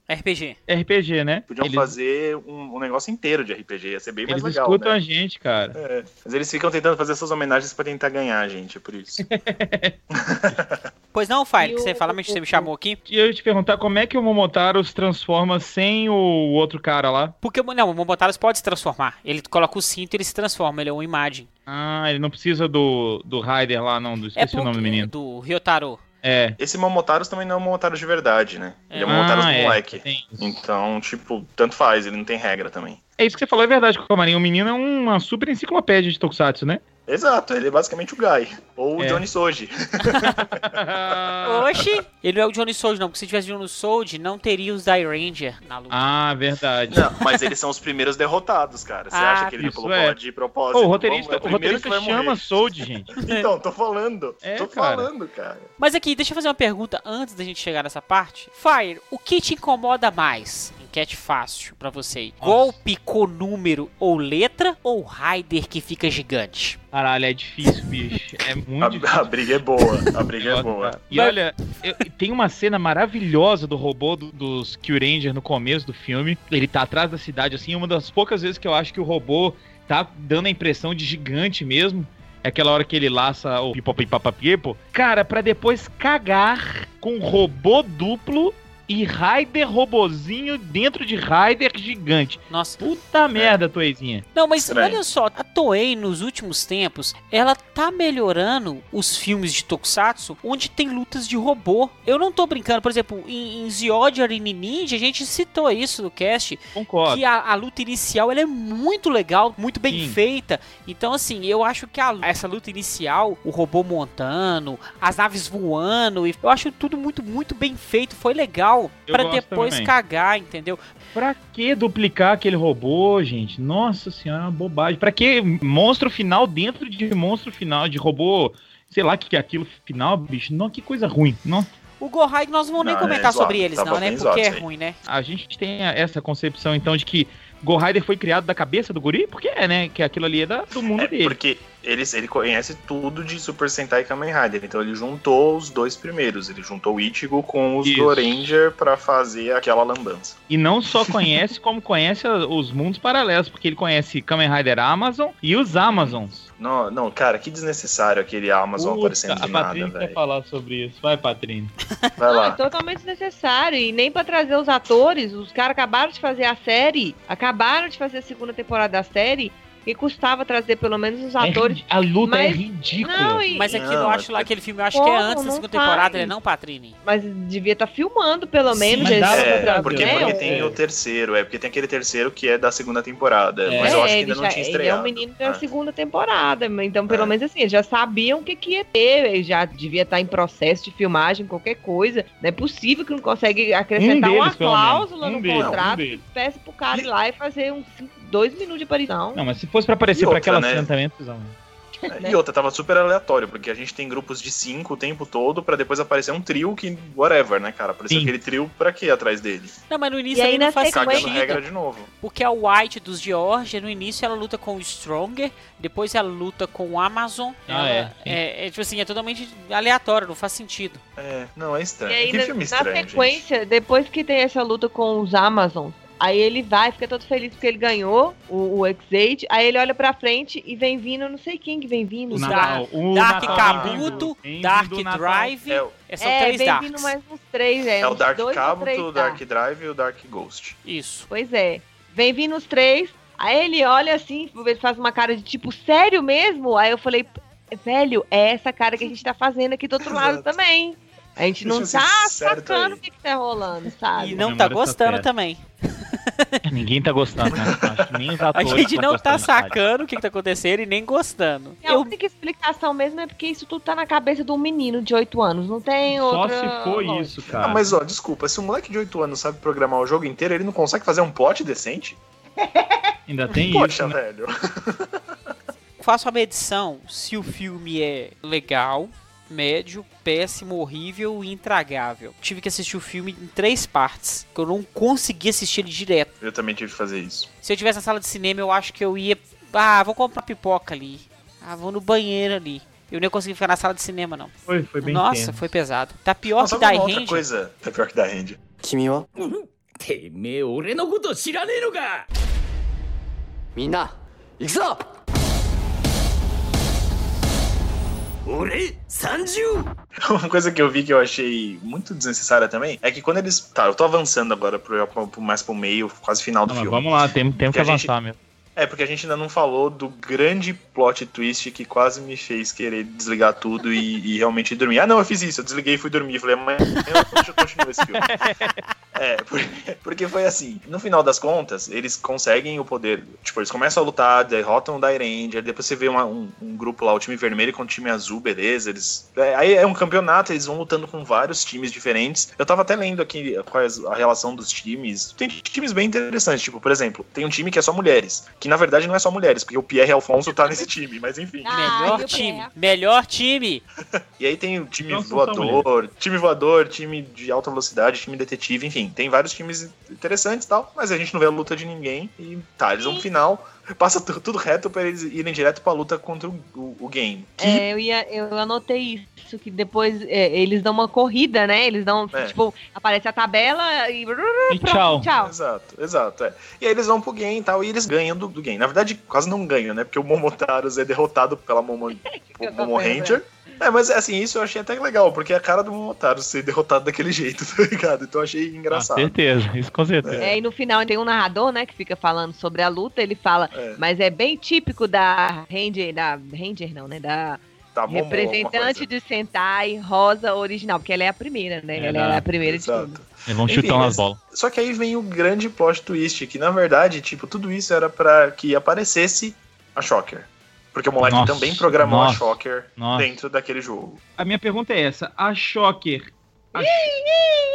RPG. RPG, né? Podiam eles, fazer um, um negócio inteiro de RPG, ia ser bem mais eles legal. escutam né? a gente, cara. É, mas eles ficam tentando fazer essas homenagens pra tentar ganhar, gente, é por isso. *laughs* Pois não, Fire, que você fala, mas você me chamou aqui. E eu ia te perguntar como é que o Momotaro se transforma sem o outro cara lá. Porque, não, o Momotaros pode se transformar. Ele coloca o cinto e ele se transforma, ele é uma imagem. Ah, ele não precisa do, do Rider lá, não. Do, esqueci o nome do menino. Do Ryotaro. É. Esse Momotaros também não é um Momotaros de verdade, né? Ele é um Ah, Momotaros é, moleque. Então, tipo, tanto faz, ele não tem regra também. É isso que você falou, é verdade, Comarim. O menino é uma super enciclopédia de Tokusatsu, né? Exato, ele é basicamente o Guy. Ou o É. Johnny Soji. *laughs* Oxi! Ele não é o Johnny Sold, não, porque se tivesse Johnny Sold, não teria os Die Ranger na luta. ah, verdade. Não, mas eles são os primeiros derrotados, cara. Você Ah, acha que ele colocou é. de propósito? Pô, o Vamos, roteirista, é o primeiro roteirista chama. Sold, gente. *laughs* Então, tô falando. É, tô cara. falando, cara. Mas aqui, deixa eu fazer uma pergunta antes da gente chegar nessa parte. Fire, o que te incomoda mais? Enquete fácil pra você. aí. Golpe com número ou letra ou Rider que fica gigante? Caralho, é difícil, bicho. É muito difícil. A, a briga é boa. A briga é Nossa, boa. E olha, eu- tem uma cena maravilhosa do robô do- dos Kill Ranger no começo do filme. Ele tá atrás da cidade, assim, uma das poucas vezes que eu acho que o robô tá dando a impressão de gigante mesmo. É aquela hora que ele laça o pipopipapapipo. Cara, pra depois cagar com robô duplo e Raider robozinho dentro de Raider gigante. Nossa. Puta merda, Toeizinha. Não, mas Estranho. olha só, a Toei nos últimos tempos, ela tá melhorando os filmes de Tokusatsu onde tem lutas de robô. Eu não tô brincando, por exemplo, em, em Zyodiar e Ninja, a gente citou isso no cast, Concordo. que a, a luta inicial ela é muito legal, muito bem Sim. feita. Então, assim, eu acho que a- essa luta inicial, o robô montando, as naves voando, e eu acho tudo muito, muito bem feito. Foi legal Pra gosto depois também. cagar, entendeu? Pra que duplicar aquele robô, gente? Nossa senhora, é uma bobagem. Pra que monstro final dentro de monstro final, de robô, sei lá o que que é aquilo final, bicho? Não, que coisa ruim. Não. O Gohai nós não vamos nem Não, é comentar zoado, sobre eles, tava não, né? bem Porque zoado é ruim, né? A gente tem essa concepção, então, de que Ghost foi criado da cabeça do guri? Porque é, né? Que aquilo ali é da- do mundo É, dele. porque eles, ele conhece tudo de Super Sentai e Kamen Rider, então ele juntou os dois primeiros. Ele juntou o Ichigo com os Isso. Goranger pra fazer aquela lambança. E não só *laughs* conhece, como conhece os mundos paralelos, porque ele conhece Kamen Rider Amazon e os Amazons. Não, não, cara, que desnecessário aquele Amazon Puta, aparecendo a de nada, Patrícia quer velho. falar sobre isso. Vai, Patrícia. *laughs* Vai Não, é lá. totalmente desnecessário. E nem pra trazer os atores. Os caras acabaram de fazer a série. Acabaram de fazer a segunda temporada da série. E custava trazer pelo menos os atores. É a luta é Mas- ridícula. Não, e- Mas aquilo, Não, eu acho é- lá, aquele filme, eu acho que é Como? antes da segunda temporada, né? Não, Patrini? Mas devia estar filmando, pelo Sim, menos. pra É, porque, né? porque É, tem é. o terceiro, é porque tem aquele terceiro que é da segunda temporada. É. Mas eu acho que É, ainda ele não já- tinha Ele é estreado. um menino da É. segunda temporada, então pelo É. menos assim, eles já sabiam o que, que ia ter, ele já devia estar em processo de filmagem, qualquer coisa. Não é possível que não consegue acrescentar Um deles, uma cláusula Um no deles, um contrato deles. que peça pro cara ir lá e fazer uns cinco- dois minutos de aparição. Não, mas se fosse pra aparecer E pra outra, aquela né? cena também, precisava. né? E outra, tava super aleatório, porque a gente tem grupos de cinco o tempo todo pra depois aparecer um trio que, whatever, né, cara? Apareceu Sim. aquele trio pra quê atrás dele? Não, mas no início E aí, não na faz Cagando regra sentido. de novo. Porque a White dos Georgia, no início ela luta com o Stronger, depois ela luta com o Amazon. Ah, Ela- é, sim. é, é, tipo assim, é totalmente aleatório, não faz sentido. É, não, é E estranho. aí, que na, filme na estranho, gente. sequência, depois que tem essa luta com os Amazons, aí ele vai, fica todo feliz porque ele ganhou o, o X8, aí ele olha pra frente e vem vindo, não sei quem que vem vindo. O? Natal, o Dark Natal. Bem-vindo Dark. Drive, É, é, são É, três vem Darks. vindo mais uns três, é. é o Dark três o Dark. Drive e o Dark Ghost. Isso. Pois é. Vem vindo os três. Aí ele olha assim, ele faz uma cara de tipo, sério mesmo? Aí eu falei, velho, é essa cara que a gente tá fazendo aqui do outro lado também. A gente não tá sacando o que, que tá rolando, sabe? E não tá gostando também. *laughs* Ninguém tá gostando, né? Acho que nem os A gente tão não tá sacando o que, que tá acontecendo e nem gostando. A Eu, única explicação mesmo é porque isso tudo tá na cabeça de um menino de 8 anos. Não tem Só outra. se for lógica. isso, cara. Ah, mas ó, desculpa, se um moleque de 8 anos sabe programar o jogo inteiro, ele não consegue fazer um plot decente? *laughs* Ainda tem Poxa, isso, né? velho. *laughs* faço a medição se o filme é legal, médio, péssimo, horrível e intragável. Tive que assistir o filme em três partes, que eu não consegui assistir ele direto. Eu também tive que fazer isso. Se eu tivesse na sala de cinema, eu acho que eu ia. Ah, vou comprar pipoca ali. Ah, vou no banheiro ali. Eu nem consegui ficar na sala de cinema, não. Foi, foi bem Nossa, foi pesado. Tá pior Nossa, que da Ranger. outra coisa tá pior que da Ranger. Kimi wa? Teme, ore no koto shirane no ga! Mina, iku *laughs* Uma coisa que eu vi que eu achei muito desnecessária também é que quando eles. Tá, eu tô avançando agora pro, pro- mais pro meio, quase final do Não, filme. vamos lá, temos, temos que Que a gente- avançar mesmo. É, porque a gente ainda não falou do grande plot twist que quase me fez querer desligar tudo e, e realmente dormir. Ah, não, eu fiz isso, eu desliguei e fui dormir. Falei, amanhã eu continuo esse filme. *laughs* É, por- porque foi assim, no final das contas, eles conseguem o poder. Tipo, eles começam a lutar, derrotam o Dairanger, depois você vê uma- um, um grupo lá, o time vermelho com o time azul, beleza. Eles. é, aí é um campeonato, eles vão lutando com vários times diferentes. Eu tava até lendo aqui a relação dos times. Tem times bem interessantes, tipo, por exemplo, tem um time que é só mulheres. Que na verdade não é só mulheres, porque o Pierre Alfonso tá nesse time, mas enfim. Ah, Melhor time. Melhor time. E aí tem o time Não voador, time voador, time de alta velocidade, time detetive, enfim, tem vários times interessantes e tal, mas a gente não vê a luta de ninguém e tá, eles vão pro final, passa tu- tudo reto pra eles irem direto pra luta contra o, o- o game. Que É, eu, ia, eu anotei isso, que depois é, eles dão uma corrida, né? Eles dão, É. tipo, aparece a tabela e. E tchau. Tchau. Exato, exato, é. E aí eles vão pro game e tal, e eles ganham do, do game. Na verdade, quase não ganham, né? Porque o Momotaros é derrotado pela Momo, *laughs* Momo vendo, Ranger. É, mas assim, isso eu achei até legal, porque é a cara do Momotaro ser derrotado daquele jeito, *laughs* tá ligado? Então eu achei Com engraçado. certeza, isso com certeza. É, e no final tem um narrador, né, que fica falando sobre a luta, ele fala, É. mas é bem típico da Ranger, da Ranger não, né, da Tá bom, representante de Sentai rosa original, porque ela é a primeira, né, É, ela não. é a primeira de Exato. tudo. Eles vão Enfim, chutando mas- as bolas. Só que aí vem o grande plot twist, que na verdade, tipo, tudo isso era pra que aparecesse a Shocker. Porque o moleque Nossa, também programou nossa, a Shocker nossa. dentro daquele jogo. A minha pergunta é essa: a Shocker ach-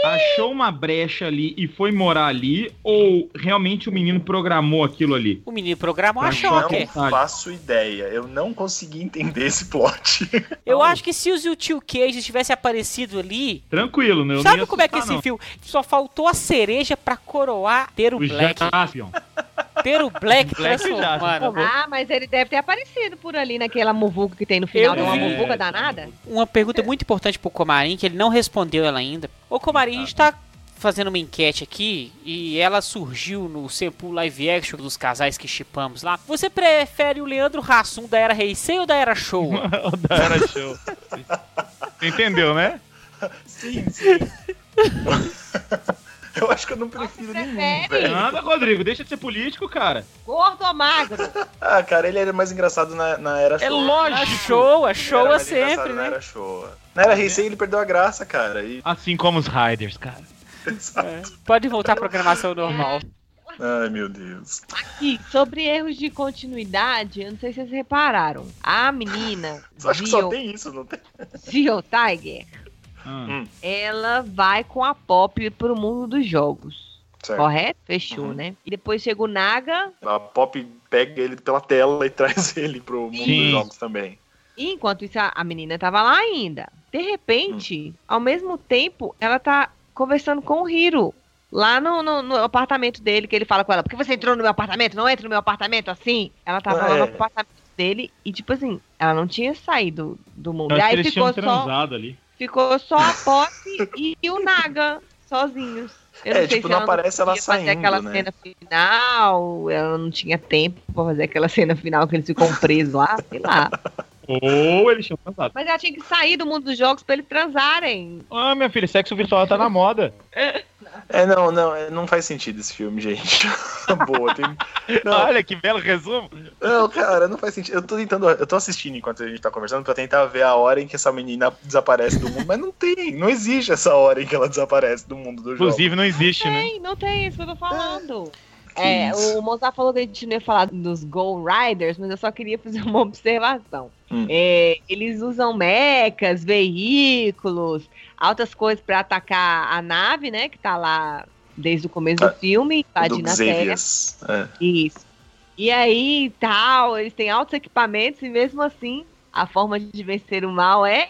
achou uma brecha ali e foi morar ali? Ou realmente o menino programou aquilo ali? O menino programou a Shocker. Não faço ideia. Eu não consegui entender esse plot. *laughs* Eu acho que se o Tio Cage tivesse aparecido ali. Tranquilo, né? Eu não Sabe como é que assustar, esse filme. Só faltou a cereja pra coroar ter o não. O Black. Jaspion. Ter o Black Black transformando. Ah, mas ele deve ter aparecido por ali naquela muvuca que tem no final, Eu tem uma muvuca danada. Uma pergunta muito importante pro Comarim, que ele não respondeu ela ainda. Ô Comarim, a gente tá fazendo uma enquete aqui e ela surgiu no Sempu Live Action dos casais que chipamos lá. Você prefere o Leandro Hassum da Era Heisei ou da Era Show? *laughs* Da Era Show. *laughs* Entendeu, né? sim, sim. *laughs* eu acho que eu não prefiro Você nenhum, prefere? velho. Nada, Rodrigo, deixa de ser político, cara. Gordo ou magro? Ah, cara, ele era mais engraçado na, na era É show. A lógico. show, Ele show era é sempre, Na né? era show. Na era Heisei ele perdeu a graça, cara. E... Assim como os Riders, cara. *laughs* É. Pode voltar à programação normal. Ai, meu Deus. E sobre erros de continuidade, eu não sei se vocês repararam. A menina, acho que só Zio, tem isso, não tem? Zio Tiger, Ah, ela vai com a Pop pro mundo dos jogos. Certo. Correto? Fechou, Uhum. né? E depois chega o Naga, A Pop pega ele pela tela e *laughs* traz ele pro mundo Sim. dos jogos também. e enquanto isso a, menina tava lá ainda. De repente, ao mesmo tempo, ela tá conversando com o Hiro. Lá no, no- no apartamento dele, que ele fala com ela, por que você entrou no meu apartamento? Não entra no meu apartamento assim? Ela tava Ah, lá no é. apartamento dele e, tipo assim, ela não tinha saído do mundo. eu E aí eles ficou só, ali. Ficou só a Pop e, o Naga sozinhos. Eu É, tipo, não aparece ela podia fazer saindo, aquela né? cena final, ela não tinha tempo pra fazer aquela cena final que eles ficam presos lá, sei lá. Ou eles tinham transado. Mas ela tinha que sair do mundo dos jogos pra eles transarem. Ah, minha filha, sexo virtual tá na moda. É, não, não, é, não faz sentido esse filme, gente. *laughs* Boa, tem... Não, Olha que belo resumo. não, cara, não faz sentido. Eu tô tentando, eu tô assistindo enquanto a gente tá conversando pra tentar ver a hora em que essa menina desaparece do mundo, mas não tem, não existe essa hora em que ela desaparece do mundo do jogo. Inclusive, não existe, né? Tem, não tem isso que eu tô falando. Que É, o Mozart falou que a gente não ia falar dos Go Riders, mas eu só queria fazer uma *laughs* observação. Hum. É, eles usam mechas, veículos, altas coisas pra atacar a nave, né? Que tá lá desde o começo Ah, do filme, do invadindo a Terra. É. Isso. E aí, tal, eles têm altos equipamentos e mesmo assim, a forma de vencer o mal é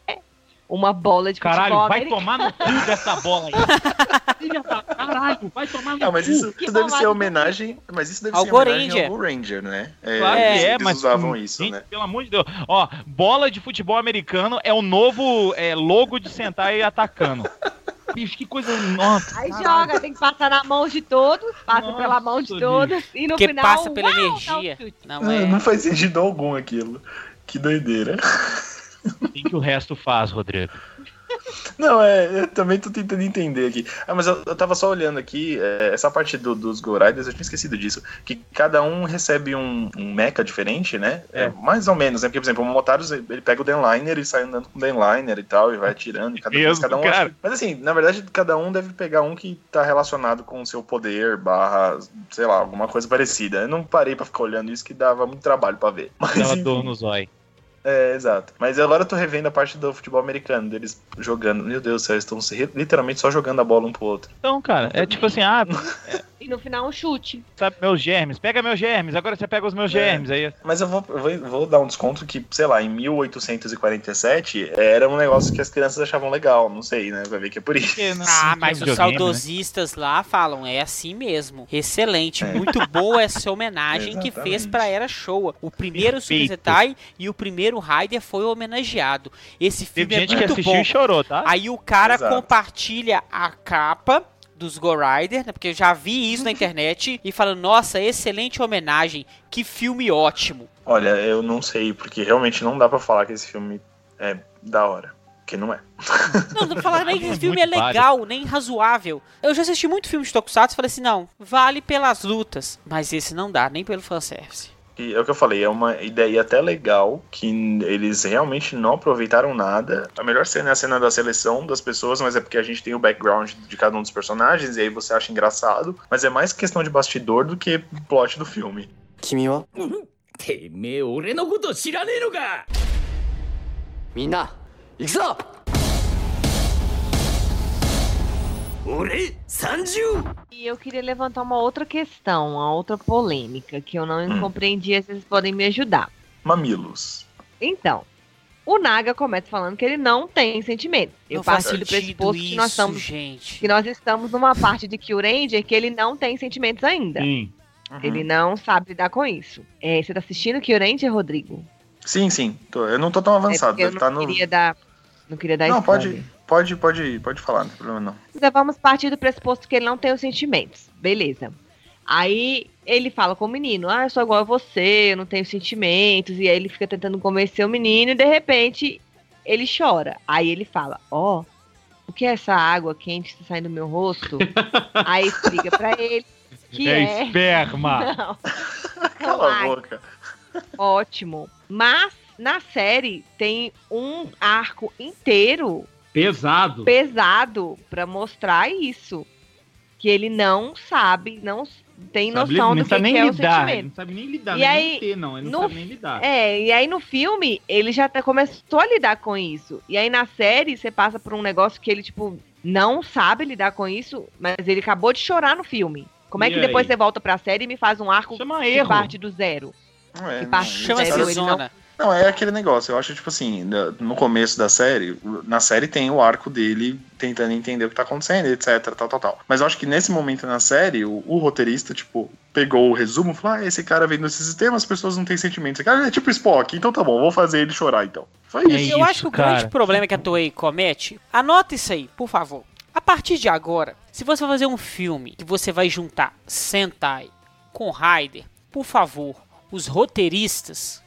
uma bola de Caralho, futebol vai americano. tomar no cu dessa bola aí. *laughs* Caralho, vai tomar no Ah, mas cu. isso, que isso deve ser homenagem. Mas isso deve Ao ser homenagem ao Ranger, né? É, Claro que é, eles mas usavam isso, gente, né? pelo amor de Deus. Ó, bola de futebol americano é o novo é, logo de sentar e atacando. Bicho, que coisa. Nossa. Aí caralho. joga, tem que passar na mão de todos, passa Nossa, pela mão de bicho. todos e no Porque final. passa pela uau, energia. Não Ah, é. Não faz sentido algum aquilo. Que doideira. O que, o resto faz, Rodrigo? Não, é, eu também tô tentando entender aqui. Ah, mas eu, eu tava só olhando aqui, é, essa parte do- dos Go Riders, eu tinha esquecido disso. Que cada um recebe um, um mecha diferente, né? É. mais ou menos, né? Porque, por exemplo, o Motaros, ele pega o Denliner e sai andando com o Denliner e tal, e vai atirando. E cada, mas Mesmo, cada um. Mas assim, na verdade, cada um deve pegar um que tá relacionado com o seu poder, barra, sei lá, alguma coisa parecida. Eu não parei pra ficar olhando isso, que dava muito trabalho pra ver. Mas, enfim. dor no zóio. É, exato. Mas agora eu tô revendo a parte do futebol americano, deles jogando. Meu Deus do céu, eles estão literalmente só jogando a bola um pro outro. Então, cara, é tipo assim, ah, E no final um chute. sabe, meus germes, pega meus germes, agora você pega os meus É. germes. Aí, Mas eu vou, eu vou, vou dar um desconto que, sei lá, em 1847 era um negócio que as crianças achavam legal. Não sei, né? Vai ver que é por isso. não- Ah, mas os né? saudosistas lá falam, é assim mesmo. Excelente, É. muito boa essa homenagem *laughs* que fez pra Era Showa. O primeiro Super Perfeito. E o primeiro Raider foi homenageado. Esse filme Teve gente é que muito assistiu bom. e chorou, tá? Aí o cara Exato. compartilha a capa dos Go Rider, né, porque eu já vi isso na *laughs* internet, e fala, nossa, excelente homenagem, que filme ótimo. Olha, eu não sei, porque realmente não dá pra falar que esse filme é da hora. Que não é. Não, não falar nem que *laughs* esse filme é legal, nem razoável. Eu já assisti muito filme de Tokusatsu e falei assim, não, vale pelas lutas. Mas esse não dá, nem pelo fanservice. E é o que eu falei, é uma ideia até legal que eles realmente não aproveitaram nada. A melhor cena é a cena da seleção das pessoas, mas é porque a gente tem o background de cada um dos personagens e aí você acha engraçado, mas é mais questão de bastidor do que plot do filme. Kimi wa? Ore no koto shirane no ka? Minna, iku E eu queria levantar uma outra questão, uma outra polêmica, que eu não Hum. compreendi, se vocês podem me ajudar. Mamilos. Então, o Naga começa falando que ele não tem sentimentos. Eu não parto do pressuposto isso, que nós estamos gente. que nós estamos numa parte de Kill Ranger que ele não tem sentimentos ainda. Sim. Uhum. Ele não sabe lidar com isso. É, você tá assistindo Kill Ranger, Rodrigo? Sim, sim. Tô- eu não tô tão É avançado. porque eu Deve não tá no. queria dar. Não queria dar Não, spoiler. pode, pode, pode, pode falar, não tem problema não. Então vamos partir do pressuposto que ele não tem os sentimentos. Beleza. Aí ele fala com o menino: Ah, eu sou igual a você, eu não tenho sentimentos. E aí ele fica tentando convencer o menino e de repente ele chora. Aí ele fala: Ó, o que é essa água quente que está saindo do meu rosto? *laughs* aí explica pra ele que é, é. esperma. *laughs* Não. *laughs* Cala a Ai, boca. Ótimo. Mas na série tem um arco inteiro Pesado. pesado pra mostrar isso. Que ele não sabe, não tem Sabe, noção do que, que é o lidar. Ele sentimento. não sabe nem lidar, E nem aí, ter, não. Ele não no sabe nem lidar. É, e aí no filme ele já tá- começou a lidar com isso. E aí na série você passa por um negócio que ele, tipo, não sabe lidar com isso, mas ele acabou de chorar no filme. Como é E que depois aí? você volta pra série e me faz um arco Chama que erro. parte do zero? Não é, Que parte Sério, é- ele não-. Não, é aquele negócio. Eu acho, tipo assim, no começo da série, na série tem o arco dele tentando entender o que tá acontecendo, etc, tal, tal, tal. Mas eu acho que nesse momento na série, o, o roteirista, tipo, pegou o resumo e falou: ah, esse cara vem nesse sistema, as pessoas não têm sentimentos. Esse cara é tipo Spock, então tá bom, vou fazer ele chorar então. Foi É isso. eu isso, acho que o grande problema que a Toei comete, anota isso aí, por favor. A partir de agora, se você vai fazer um filme que você vai juntar Sentai com Raider, por favor, os roteiristas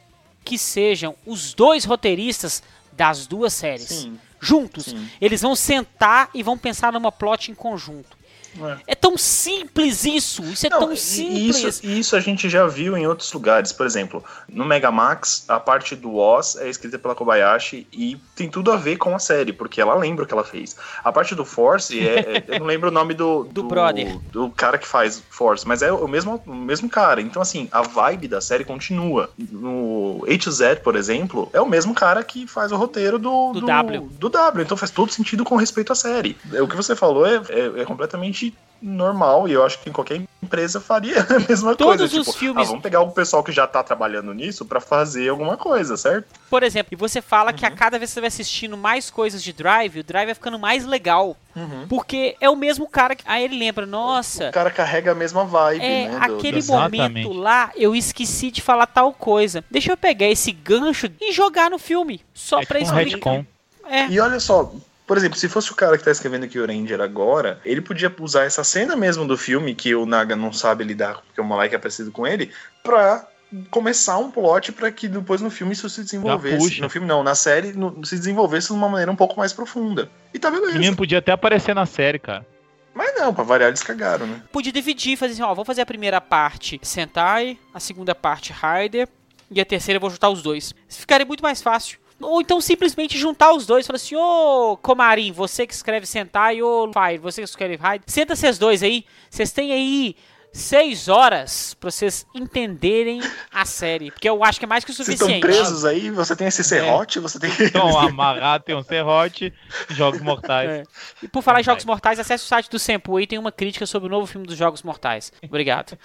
que sejam os dois roteiristas das duas séries. Sim, Juntos. sim. Eles vão sentar e vão pensar numa plot em conjunto. É. É tão simples isso. Isso é Não, tão simples. E isso, isso a gente já viu em outros lugares. Por exemplo, no Megamax, a parte do Oz é escrita pela Kobayashi e tem tudo a ver com a série, porque ela lembra o que ela fez. A parte do Force, é, é- *laughs* eu não lembro o nome do, Do brother. do cara que faz Force, mas é o mesmo, o mesmo cara. Então, assim, a vibe da série continua. No H2Z, por exemplo, é o mesmo cara que faz o roteiro do, Do W. do W. Então faz todo sentido com respeito à série. O que você falou é, é- é completamente normal e eu acho que em qualquer empresa faria *laughs* a mesma Todos coisa. os tipo, filmes- ah, vamos pegar o pessoal que já tá trabalhando nisso pra fazer alguma coisa, certo? Por exemplo, e você fala que a Uhum. cada vez que você vai assistindo mais coisas de Drive, o Drive vai ficando mais legal. Uhum. Porque é o mesmo cara que. Aí ele lembra, nossa. O cara carrega a mesma vibe, É, né? do- aquele das- momento lá, eu esqueci de falar tal coisa. Deixa eu pegar esse gancho e jogar no filme. Só É pra tipo um explicar. É. E olha só, por exemplo, se fosse o cara que tá escrevendo aqui o Ranger agora, ele podia usar essa cena mesmo do filme, que o Naga não sabe lidar, porque o moleque é parecido com ele, pra começar um plot pra que depois no filme isso se desenvolvesse. puxa. No filme não, na série no- se desenvolvesse de uma maneira um pouco mais profunda. E tá O beleza. menino podia até aparecer na série, cara. Mas não, pra variar eles cagaram, né? Podia dividir, fazer assim, ó, vou fazer a primeira parte Sentai, a segunda parte Raider e a terceira eu vou juntar os dois. Isso ficaria muito mais fácil. Ou então simplesmente juntar os dois, falar assim, ô Comarim, você que escreve Sentai, ô Fire, você que escreve Raider, senta vocês dois aí, vocês têm aí seis horas pra vocês entenderem a série, porque eu acho que é mais que o Vocês estão suficiente. presos aí, você tem esse serrote, você tem *laughs* que. Então, amarrado tem um serrote, jogos mortais. É. E por falar em Jogos Mortais, acesse o site do Sempo aí tem uma crítica sobre o novo filme dos Jogos Mortais. Obrigado.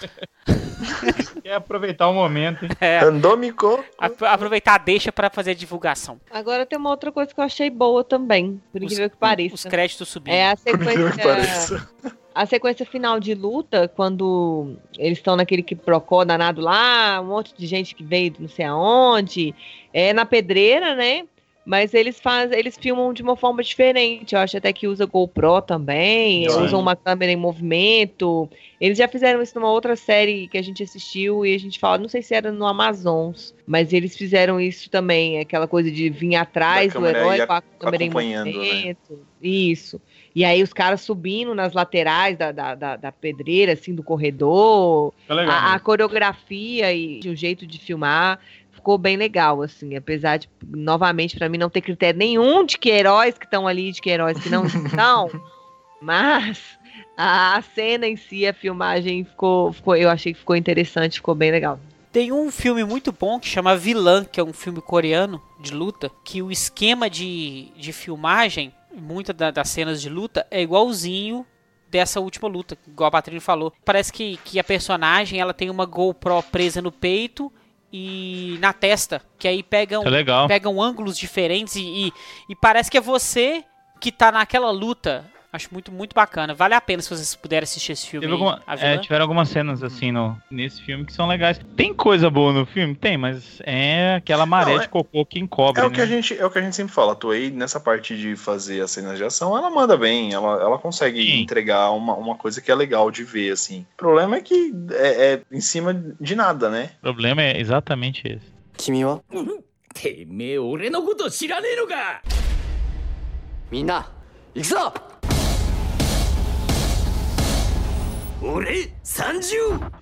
*laughs* Quer aproveitar o momento, hein? É, Randômico. ap- aproveitar a deixa pra fazer a divulgação. Agora tem uma outra coisa que eu achei boa também, por incrível que pareça. Os créditos subindo. É a Por incrível que sequência, pareça. A sequência final de luta, quando eles estão naquele que procó danado lá, um monte de gente que veio de não sei aonde, é na pedreira, né? Mas eles fazem, eles filmam de uma forma diferente. Eu acho até que usa GoPro também, Sim. usam uma câmera em movimento. Eles já fizeram isso numa outra série que a gente assistiu e a gente fala, não sei se era no Amazons, mas eles fizeram isso também, aquela coisa de vir atrás Da do herói com a câmera em né? movimento. Isso. E aí os caras subindo nas laterais da, da, da, da pedreira, assim, do corredor. Fica legal. A, a mesmo. coreografia e o jeito de filmar ficou bem legal, assim, apesar de, novamente, pra mim não ter critério nenhum de que heróis que estão ali, de que heróis que não estão, *laughs* mas a cena em si, a filmagem ficou, ficou, eu achei que ficou interessante, ficou bem legal. Tem um filme muito bom que chama Vilã, que é um filme coreano de luta, que o esquema de, de filmagem, muitas da- das cenas de luta, é igualzinho dessa última luta, igual a Patrícia falou. Parece que, que a personagem ela tem uma GoPro presa no peito e na testa, que aí pegam, É legal. pegam ângulos diferentes e, e, e parece que é você que tá naquela luta. Acho muito, muito bacana. Vale a pena se vocês puderem assistir esse filme. Teve aí, alguma- A é, Vilã. tiveram algumas cenas assim no, nesse filme que são legais. Tem coisa boa no filme? Tem, mas é aquela maré Não, é- de cocô que encobre. É o né? que a gente, é o que a gente sempre fala. A Toei, nessa parte de fazer as cenas de ação, ela manda bem, ela, ela consegue Sim. entregar uma, uma coisa que é legal de ver, assim. O problema é que é, é em cima de nada, né? O problema é exatamente esse. 君はてめえ俺のこと知らねえのかみんな行くぞ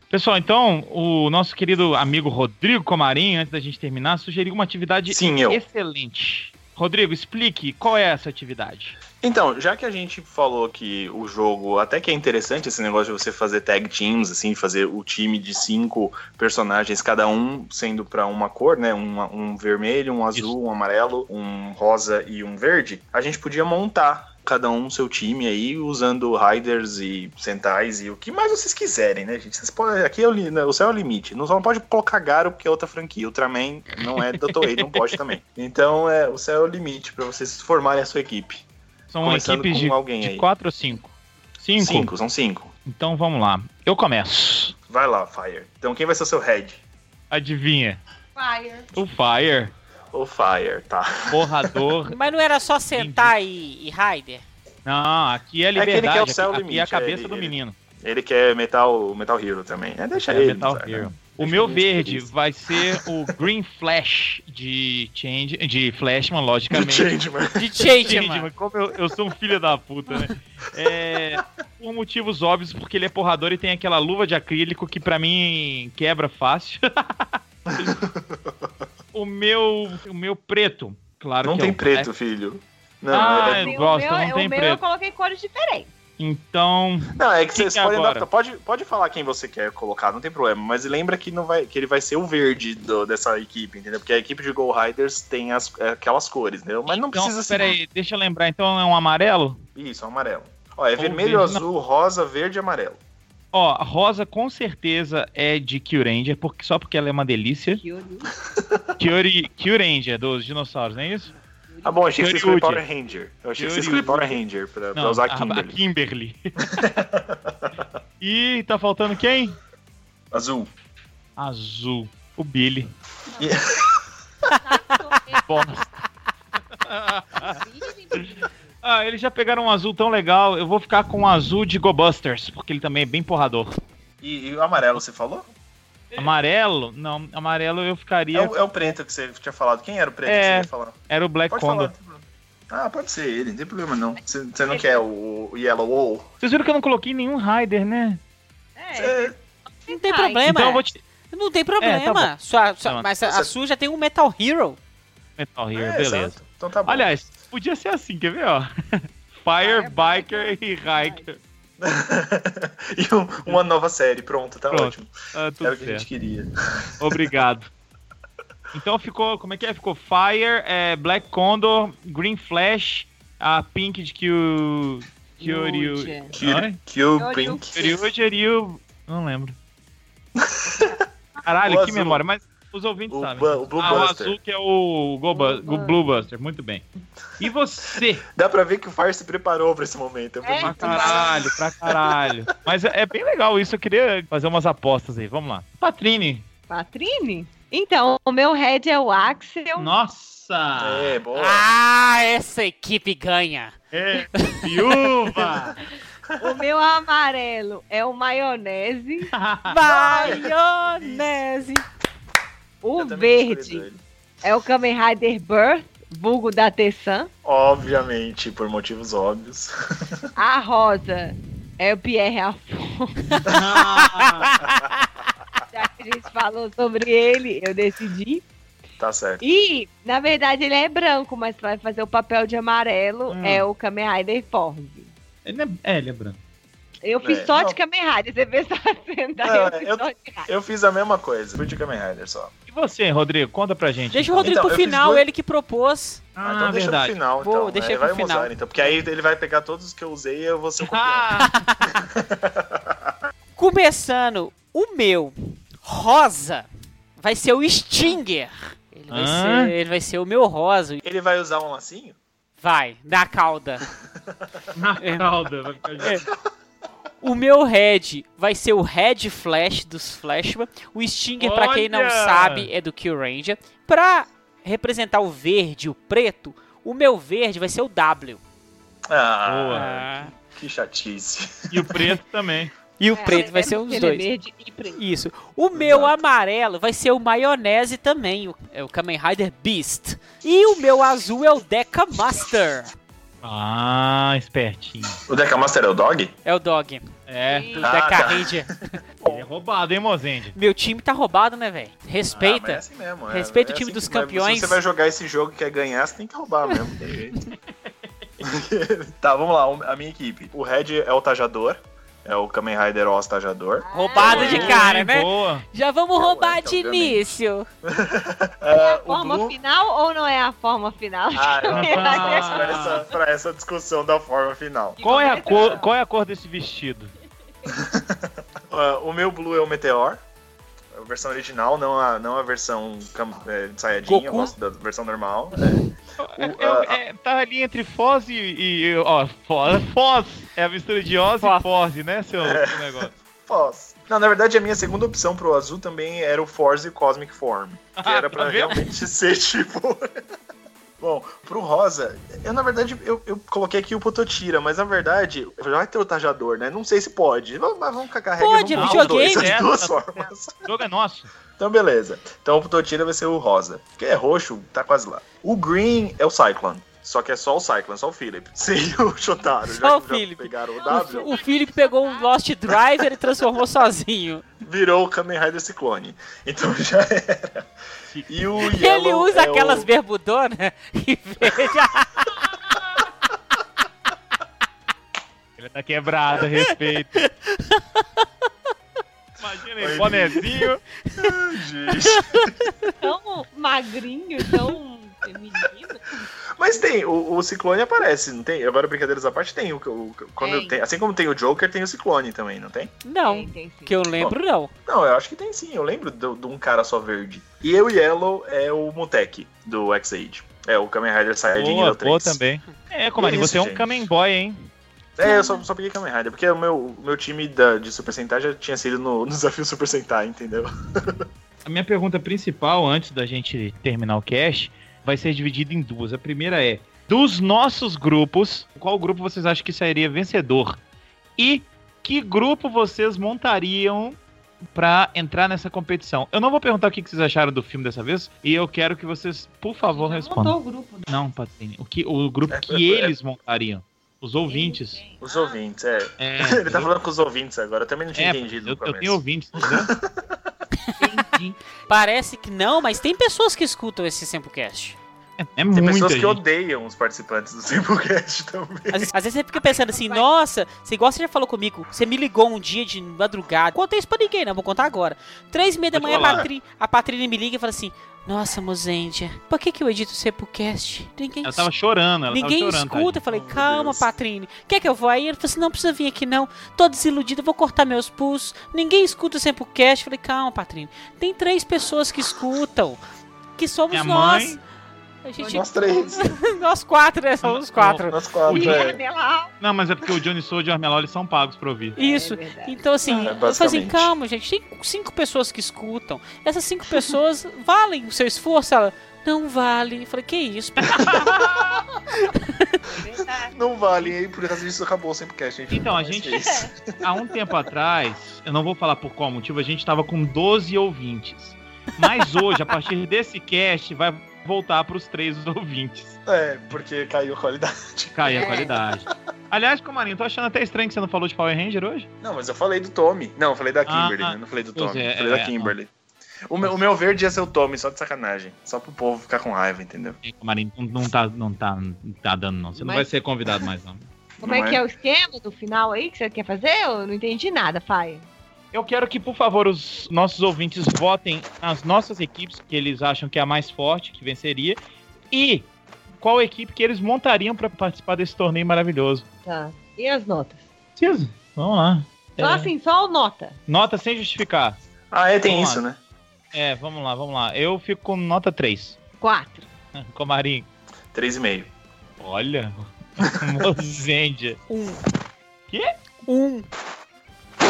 Pessoal, então, o nosso querido amigo Rodrigo Comarim, antes da gente terminar, sugeriu uma atividade Sim, eu. excelente. Rodrigo, explique qual é essa atividade. Então, já que a gente falou que o jogo até que é interessante esse negócio de você fazer tag teams, assim, fazer o time de cinco personagens, cada um sendo pra uma cor, né? Um, um vermelho, um azul, Isso. um amarelo, um rosa e um verde, a gente podia montar cada um seu time aí, usando Riders e Sentais e o que mais vocês quiserem, né, gente? Vocês podem, aqui é o, né, o céu é o limite. Não só não pode colocar Garo, porque é outra franquia. Ultraman não é da Toei, não pode também. Então, é, o céu é o limite pra vocês formarem a sua equipe. São Começando equipes com de, alguém de aí. quatro ou cinco? Cinco? Cinco, são cinco. Então vamos lá. Eu começo. Vai lá, Fire. Então quem vai ser o seu head? Adivinha? Fire. O Fire, O Fire, tá. porrador. *laughs* Mas não era só sentar e, e Raider? Não, aqui é que ele liberdade. quer o céu aqui, limite, aqui é a cabeça ele- do ele- menino. Ele quer Metal, Metal Hero também. É, deixa É ele. Metal sabe? Hero. O meu ele verde vai ser o Green Flash de Change, de Flashman, logicamente. Changeman. De Change, Changeman, mano. como eu, eu sou um filho da puta, né? É, por motivos óbvios, porque ele é porrador e tem aquela luva de acrílico que pra mim quebra fácil. *laughs* o meu, o meu preto, claro Não que é tem o preto, filho. Não, Ah, é- eu O gosto, meu, não tem o meu preto. eu coloquei cores diferentes. Então, não, é que vocês é podem adaptar. Pode, pode falar quem você quer colocar, não tem problema. Mas lembra que, não vai, que ele vai ser o verde do- dessa equipe, entendeu? Porque a equipe de Go Riders tem as, é, aquelas cores, entendeu? Mas não então precisa ser. peraí, deixa eu lembrar. Então é um amarelo? Isso, é um amarelo. Ó, é Ou vermelho, verde, azul, rosa, verde e amarelo. Ó, a rosa com certeza é de Kyuranger, porque, só porque ela é uma delícia. Kyuri, Kyuranger, dos dinossauros, não é isso? Ah, bom, achei que você Kyoryuji. Power Ranger. Eu achei que você escolheu Power Ranger pra, pra Não, usar a- Kimberly. A Kimberly. *laughs* e tá faltando quem? Azul. Azul. O Billy. E- *laughs* Bosta. *laughs* ah, eles já pegaram um azul tão legal. Eu vou ficar com o azul de Go Busters, porque ele também é bem porrador. E, e o amarelo, você falou? Amarelo? Não, amarelo eu ficaria. É o, é o preto que você tinha falado. Quem era o preto É, que você ia falar? Era o Black Pode Condor. falar. não tem problema. Ah, pode ser ele, não tem problema não. Você você não quer o, o Yellow Wall? Vocês viram que eu não coloquei nenhum Rider, né? É, Você- Não tem problema. Então eu vou te. Não tem problema. É, tá. Sua- sua- Não, mas a, você- a sua já tem um Metal Hero. Metal Hero, É, beleza. exato. Então tá bom. Aliás, podia ser assim, quer ver, ó? *laughs* Fire, Fire, Biker Biker e Hiker. *laughs* e um- uma nova série, pronto, tá Pronto. ótimo. Ah, tudo Era o que a gente queria. *laughs* Obrigado. Então ficou, como é que é? Ficou Fire, é, Black Condor, Green Flash, a Pink de Kyu... Kyoryu... Kyoryu. Pink. Kyoryu o... Não lembro. Caralho, que azul. memória, mas os ouvintes O sabem. o Blue ah, o azul que é o, Go Blue o Blue Buster, muito bem. E você? *laughs* Dá pra ver que o Fire se preparou pra esse momento. É, Pra muito caralho, pra caralho. Mas é é bem legal isso, eu queria fazer umas apostas aí, vamos lá. Patrine, Patrine? Então, o meu head é o Axel. Nossa! É, boa. Ah, essa equipe ganha. É, viúva! *laughs* O meu amarelo é o maionese. *laughs* Maionese. O verde é o Kamen Rider Birth, vulgo da Tessan. Obviamente, por motivos óbvios. *laughs* A rosa é o Pierre Afonso. *laughs* Já que a gente falou sobre ele, eu decidi. Tá certo. E, na verdade, ele é branco, mas vai fazer o papel de amarelo Hum. é o Kamen Rider Force. Ele é, é, ele é branco. Eu fiz É, só de Kamen Rider, você *laughs* sentar, Não, eu fiz eu-. Eu fiz a mesma coisa. Fui de Kamen Rider só. E você, Rodrigo? Conta pra gente. Deixa o. Rodrigo Então, pro final, dois- ele que propôs. Ah, Ah, então deixa verdade. pro final, Vou- então. deixa Aí pro vai o final. Mozart, então. Porque aí ele vai pegar todos os que eu usei e eu vou ser o. *laughs* Ah, *laughs* Começando, o meu rosa vai ser o Stinger. Ele vai, Hã? ser, ele vai ser o meu rosa. Ele vai usar um lacinho? Vai, na cauda. na cauda. Vai ficar... É. O meu Red vai ser o Red Flash dos Flashman. O Stinger, pra quem não sabe, é do Kill Ranger. Pra representar o verde e o preto, o meu verde vai ser o W. Ah, Ah. que chatice. E o preto também. E o É, preto vai é ser os dois. verde e preto. Isso. O meu Exato. amarelo vai ser o Maionese também. o- É o Kamen Rider Beast. E o meu azul é o Deca Master. Ah, espertinho. O Deca Master é o Dog? É o Dog. É, Do Ah, Deca tá. Ranger. *laughs* ele é roubado, hein, Mozende? Meu time tá roubado, né, velho? Ah, Respeita. mas é assim mesmo. é- Respeita é o time assim dos campeões. Se você vai jogar esse jogo e quer ganhar, você tem que roubar mesmo, tem jeito. *laughs* tá, vamos lá, o- a minha equipe. O Red é o Tajador. É o Kamen Rider Oz Tajador. Roubado de cara, né? Boa. Já vamos *laughs* É, roubar ué, de obviamente. início. É Ah, a o forma Blue... final ou não é a forma final? Ah, eu Ah. *laughs* pra essa, pra essa discussão da forma final. Qual é, a cor, qual é a cor desse vestido? Ah, *laughs* o meu Blue é o Meteor. A versão original, não a, não a versão é, de Saiyajin. Eu Goku? gosto da versão normal. É. O, É- ah, é- tá ali entre Foz e. e- ó, Foz, Foz. É a mistura de Oz Foz. e Foz, né, seu, É. seu negócio? Foz. Não, na verdade, a minha segunda opção pro azul também era o Force Cosmic Form. Que era pra Tá realmente *laughs* ser tipo. Bom, pro rosa, eu na verdade eu, eu coloquei aqui o Pototira, mas na verdade vai ter o Tajador, né? Não sei se pode. Vamos, mas vamos com a carrega Pode, vamos é dois, videogame. as É, duas tá- formas. O jogo é nosso. Então, beleza. Então o Pototira vai ser o rosa. Porque é roxo, tá quase lá. O green é o Cyclone. Só que é só o Cyclone, só o Philip. *laughs* Sem o Shotaro. Só já o que Philip. pegaram o W, O, o Felipe pegou um Lost Driver e transformou sozinho. virou o Kamen Rider Ciclone. Então *laughs* já era. E o Ele usa é aquelas o... bermudonas e veja. Ele tá quebrado, respeito. Imagina ele, Oi, bonezinho. *laughs* Gente. Tão magrinho, tão feminino. Mas tem, o, o Ciclone aparece, não tem? Agora, brincadeiras à parte, tem. O, o- quando Tem. tem. Assim como tem o Joker, tem o Ciclone também, não tem? Não, Tem, tem sim. que eu lembro não. Não, eu acho que tem sim. Eu lembro do- de um cara só verde. E o Yellow é o Mutek, do X-Age. É o Kamen Rider Saiyajin Boa, nível 3. boa também. É, Comari, Isso, você é um gente. Kamen Boy, hein? É, eu só, só peguei Kamen Rider, porque o meu, o meu time da- de Super Sentai já tinha sido no, no desafio Super Sentai, entendeu? *laughs* A minha pergunta principal, antes da gente terminar o cast, vai ser dividida em duas. A primeira é: dos nossos grupos, qual grupo vocês acham que sairia vencedor? E que grupo vocês montariam pra entrar nessa competição? Eu não vou perguntar o que vocês acharam do filme dessa vez, e eu quero que vocês, por favor, respondam. montou o grupo. né? Não, Patrícia, o, que, o grupo É, que é, é. eles montariam. Os ouvintes. Os ouvintes, é. É, *laughs* Ele tá falando com os ouvintes agora, eu também não tinha é, entendido eu, no eu tenho ouvintes, entendeu? *laughs* Parece que não, mas tem pessoas que escutam esse Samplecast. É, Tem muita pessoas que gente. odeiam os participantes do Simplecast *laughs* também. Às vezes, às vezes você fica pensando assim, nossa, você igual você já falou comigo, você me ligou um dia de madrugada. Contei isso pra ninguém, não, vou contar agora. Três e meia da manhã, a. Patri, a Patrícia me liga e fala assim, nossa, Mozendia, por que que eu edito o Samplecast? Ninguém Ela tava chorando, ela Ninguém tava chorando. escuta. Eu falei, calma. Patrine. Quer que eu vou aí? Ele falou assim: não precisa vir aqui, não. Tô desiludida, vou cortar meus pulsos. Ninguém escuta o Samplecast. Eu falei, calma, Patrine. Tem três pessoas que escutam. Que somos Minha nós. mãe, A gente... Nós três. *laughs* Nós quatro, né? Somos os quatro. Nós quatro, O é. Armelau. Não, mas é porque o Johnny Soul e o Armelol eles são pagos pra ouvir. Isso. É então, assim, É, eu falei assim, calma, gente, tem cinco pessoas que escutam. Essas cinco pessoas *laughs* valem o seu esforço? Ela, não vale. Eu falei, que isso? *laughs* Não vale, aí por causa disso acabou o Simplecast. gente. Então, a gente- é. Há um tempo atrás, eu não vou falar por qual motivo, a gente tava com 12 ouvintes. Mas hoje, a partir desse cast, vai voltar pros três *laughs* ouvintes. É, porque caiu a qualidade. Cai a É. qualidade. Aliás, Comarinho, tô achando até estranho que você não falou de Power Ranger hoje. Não, mas eu falei do Tommy. Não, eu falei da Ah, Kimberly, ah, né? Não falei do Tommy. é, falei é, da Kimberly. O meu, o meu verde ia ser o Tommy, só de sacanagem. Só pro povo ficar com raiva, entendeu? Ih, Comarinho, não, não tá, não, tá, não tá dando, não. Você não Mas- vai ser convidado mais, não. Como Não é que é o esquema do final aí que você quer fazer? Eu não entendi nada, Faia. Eu quero que, por favor, os nossos ouvintes votem nas nossas equipes que eles acham que é a mais forte, que venceria, e qual equipe que eles montariam pra participar desse torneio maravilhoso. Tá. E as notas? Preciso. Vamos lá. Só É, assim, só nota. Nota sem justificar. Ah, é, tem Vamos isso, lá. né? É, vamos lá, vamos lá. Eu fico com nota 3. Quatro. *laughs* Comarinho. 3,5. Olha. *laughs* Mozendia. Um. Quê? Um.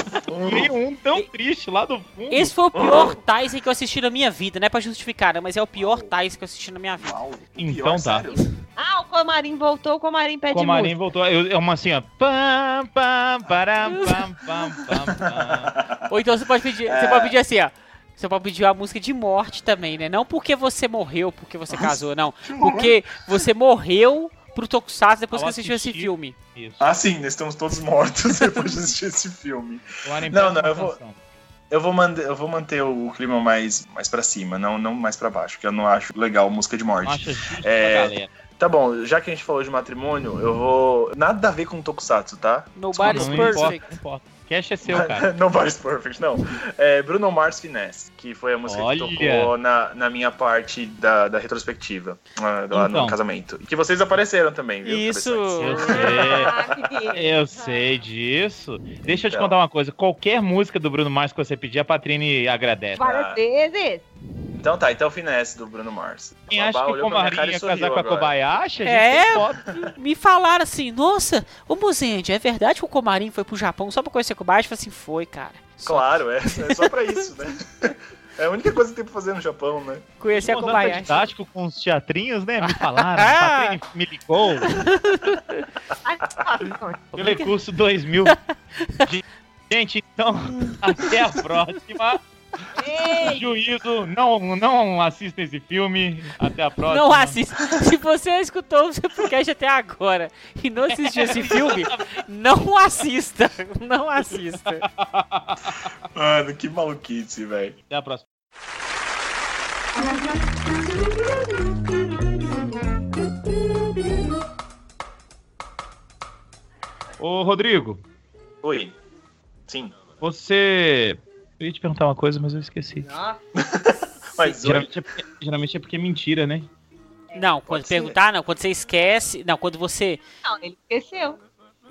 *laughs* Um tão triste lá do fundo. Esse foi o pior Tyson que eu assisti na minha vida. Não é pra justificar, né? Mas é o pior Tyson que eu assisti na minha vida. Então tá. sério? Ah, o Comarim voltou, o Comarim pede Comarinho música. voltou. Eu- É uma assim, ó. Pam, pam, param, pam, *laughs* pam, pam, pam. Ou então você pode pedir, você pode pedir assim, ó. Você pode pedir uma música de morte também, né? Não porque você morreu, porque você casou, não. Porque você morreu pro Tokusatsu depois Ao que assistiu esse filme. Isso. Ah, sim, nós estamos todos mortos *laughs* depois de assistir esse filme. Não, presta não, eu vou-. Eu vou, manter, eu vou manter o clima mais, mais pra cima, não, não mais pra baixo, porque eu não acho legal música de morte. Justo É, galera. Tá bom, já que a gente falou de matrimônio, eu vou. Nada a ver com Tokusatsu, tá? Nobody's Não perfect. importa, não importa. Cash é seu, cara. *laughs* Nobody's Perfect, não. É Bruno Mars Finesse, que foi a música Olha. que tocou na, na minha parte da, da retrospectiva, ah, lá Então. no casamento. E que vocês apareceram também, viu? Isso. Eu sei. Ah, querido. Eu sei disso. Deixa eu te Então. contar uma coisa. Qualquer música do Bruno Mars que você pedir, a Patrine agradece. Várias vezes. Então tá, então Finesse do Bruno Mars. Quem acha que o Comarinho ia casar com a. Kobayashi, a gente É. Me falaram assim, nossa, ô Mozende, é verdade que o Comarim foi pro Japão só pra conhecer Kobayashi? Eu falei assim, foi, cara. Só Claro, é, *laughs* é só pra isso, né? É a única coisa que tem pra fazer no Japão, né? Conhecer a Usando Kobayashi. didático com os teatrinhos, né? Me falaram. *laughs* Ah. a Patrine me ligou. *laughs* Telecurso 2000. Gente, então, até a próxima. Juízo, não, não assista esse filme. Até a próxima. Não assista. Se você escutou o seu podcast até agora e não assistiu esse filme, não assista. Não assista. Mano, que maluquice, velho. Até a próxima. Ô, Rodrigo, Oi. Sim. você. Eu ia te perguntar uma coisa, mas eu esqueci. *laughs* Mas oi. Geralmente é, porque, geralmente é porque é mentira, né? Não, quando Pode ser. perguntar, não. Quando você esquece. Não, quando você. Não, ele esqueceu.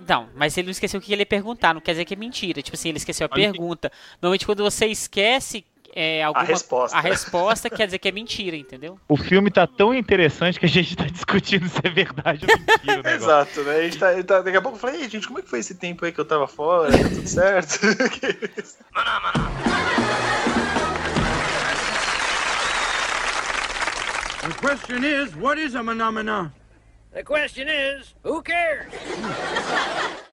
Não, mas ele não esqueceu o que ele ia perguntar, não quer dizer que é mentira. Tipo assim, ele esqueceu a Olha que- pergunta. Normalmente quando você esquece é, alguma, resposta. a resposta quer dizer que é mentira, entendeu? O filme tá tão interessante que a gente tá discutindo se é verdade ou mentira. *laughs* Exato, né? A gente tá, tá- daqui a pouco eu falei, "Ei, gente, como é que foi esse tempo aí que eu tava fora? Tá tudo certo? *laughs* The question is, what is a phenomena? The question is, who cares? *laughs*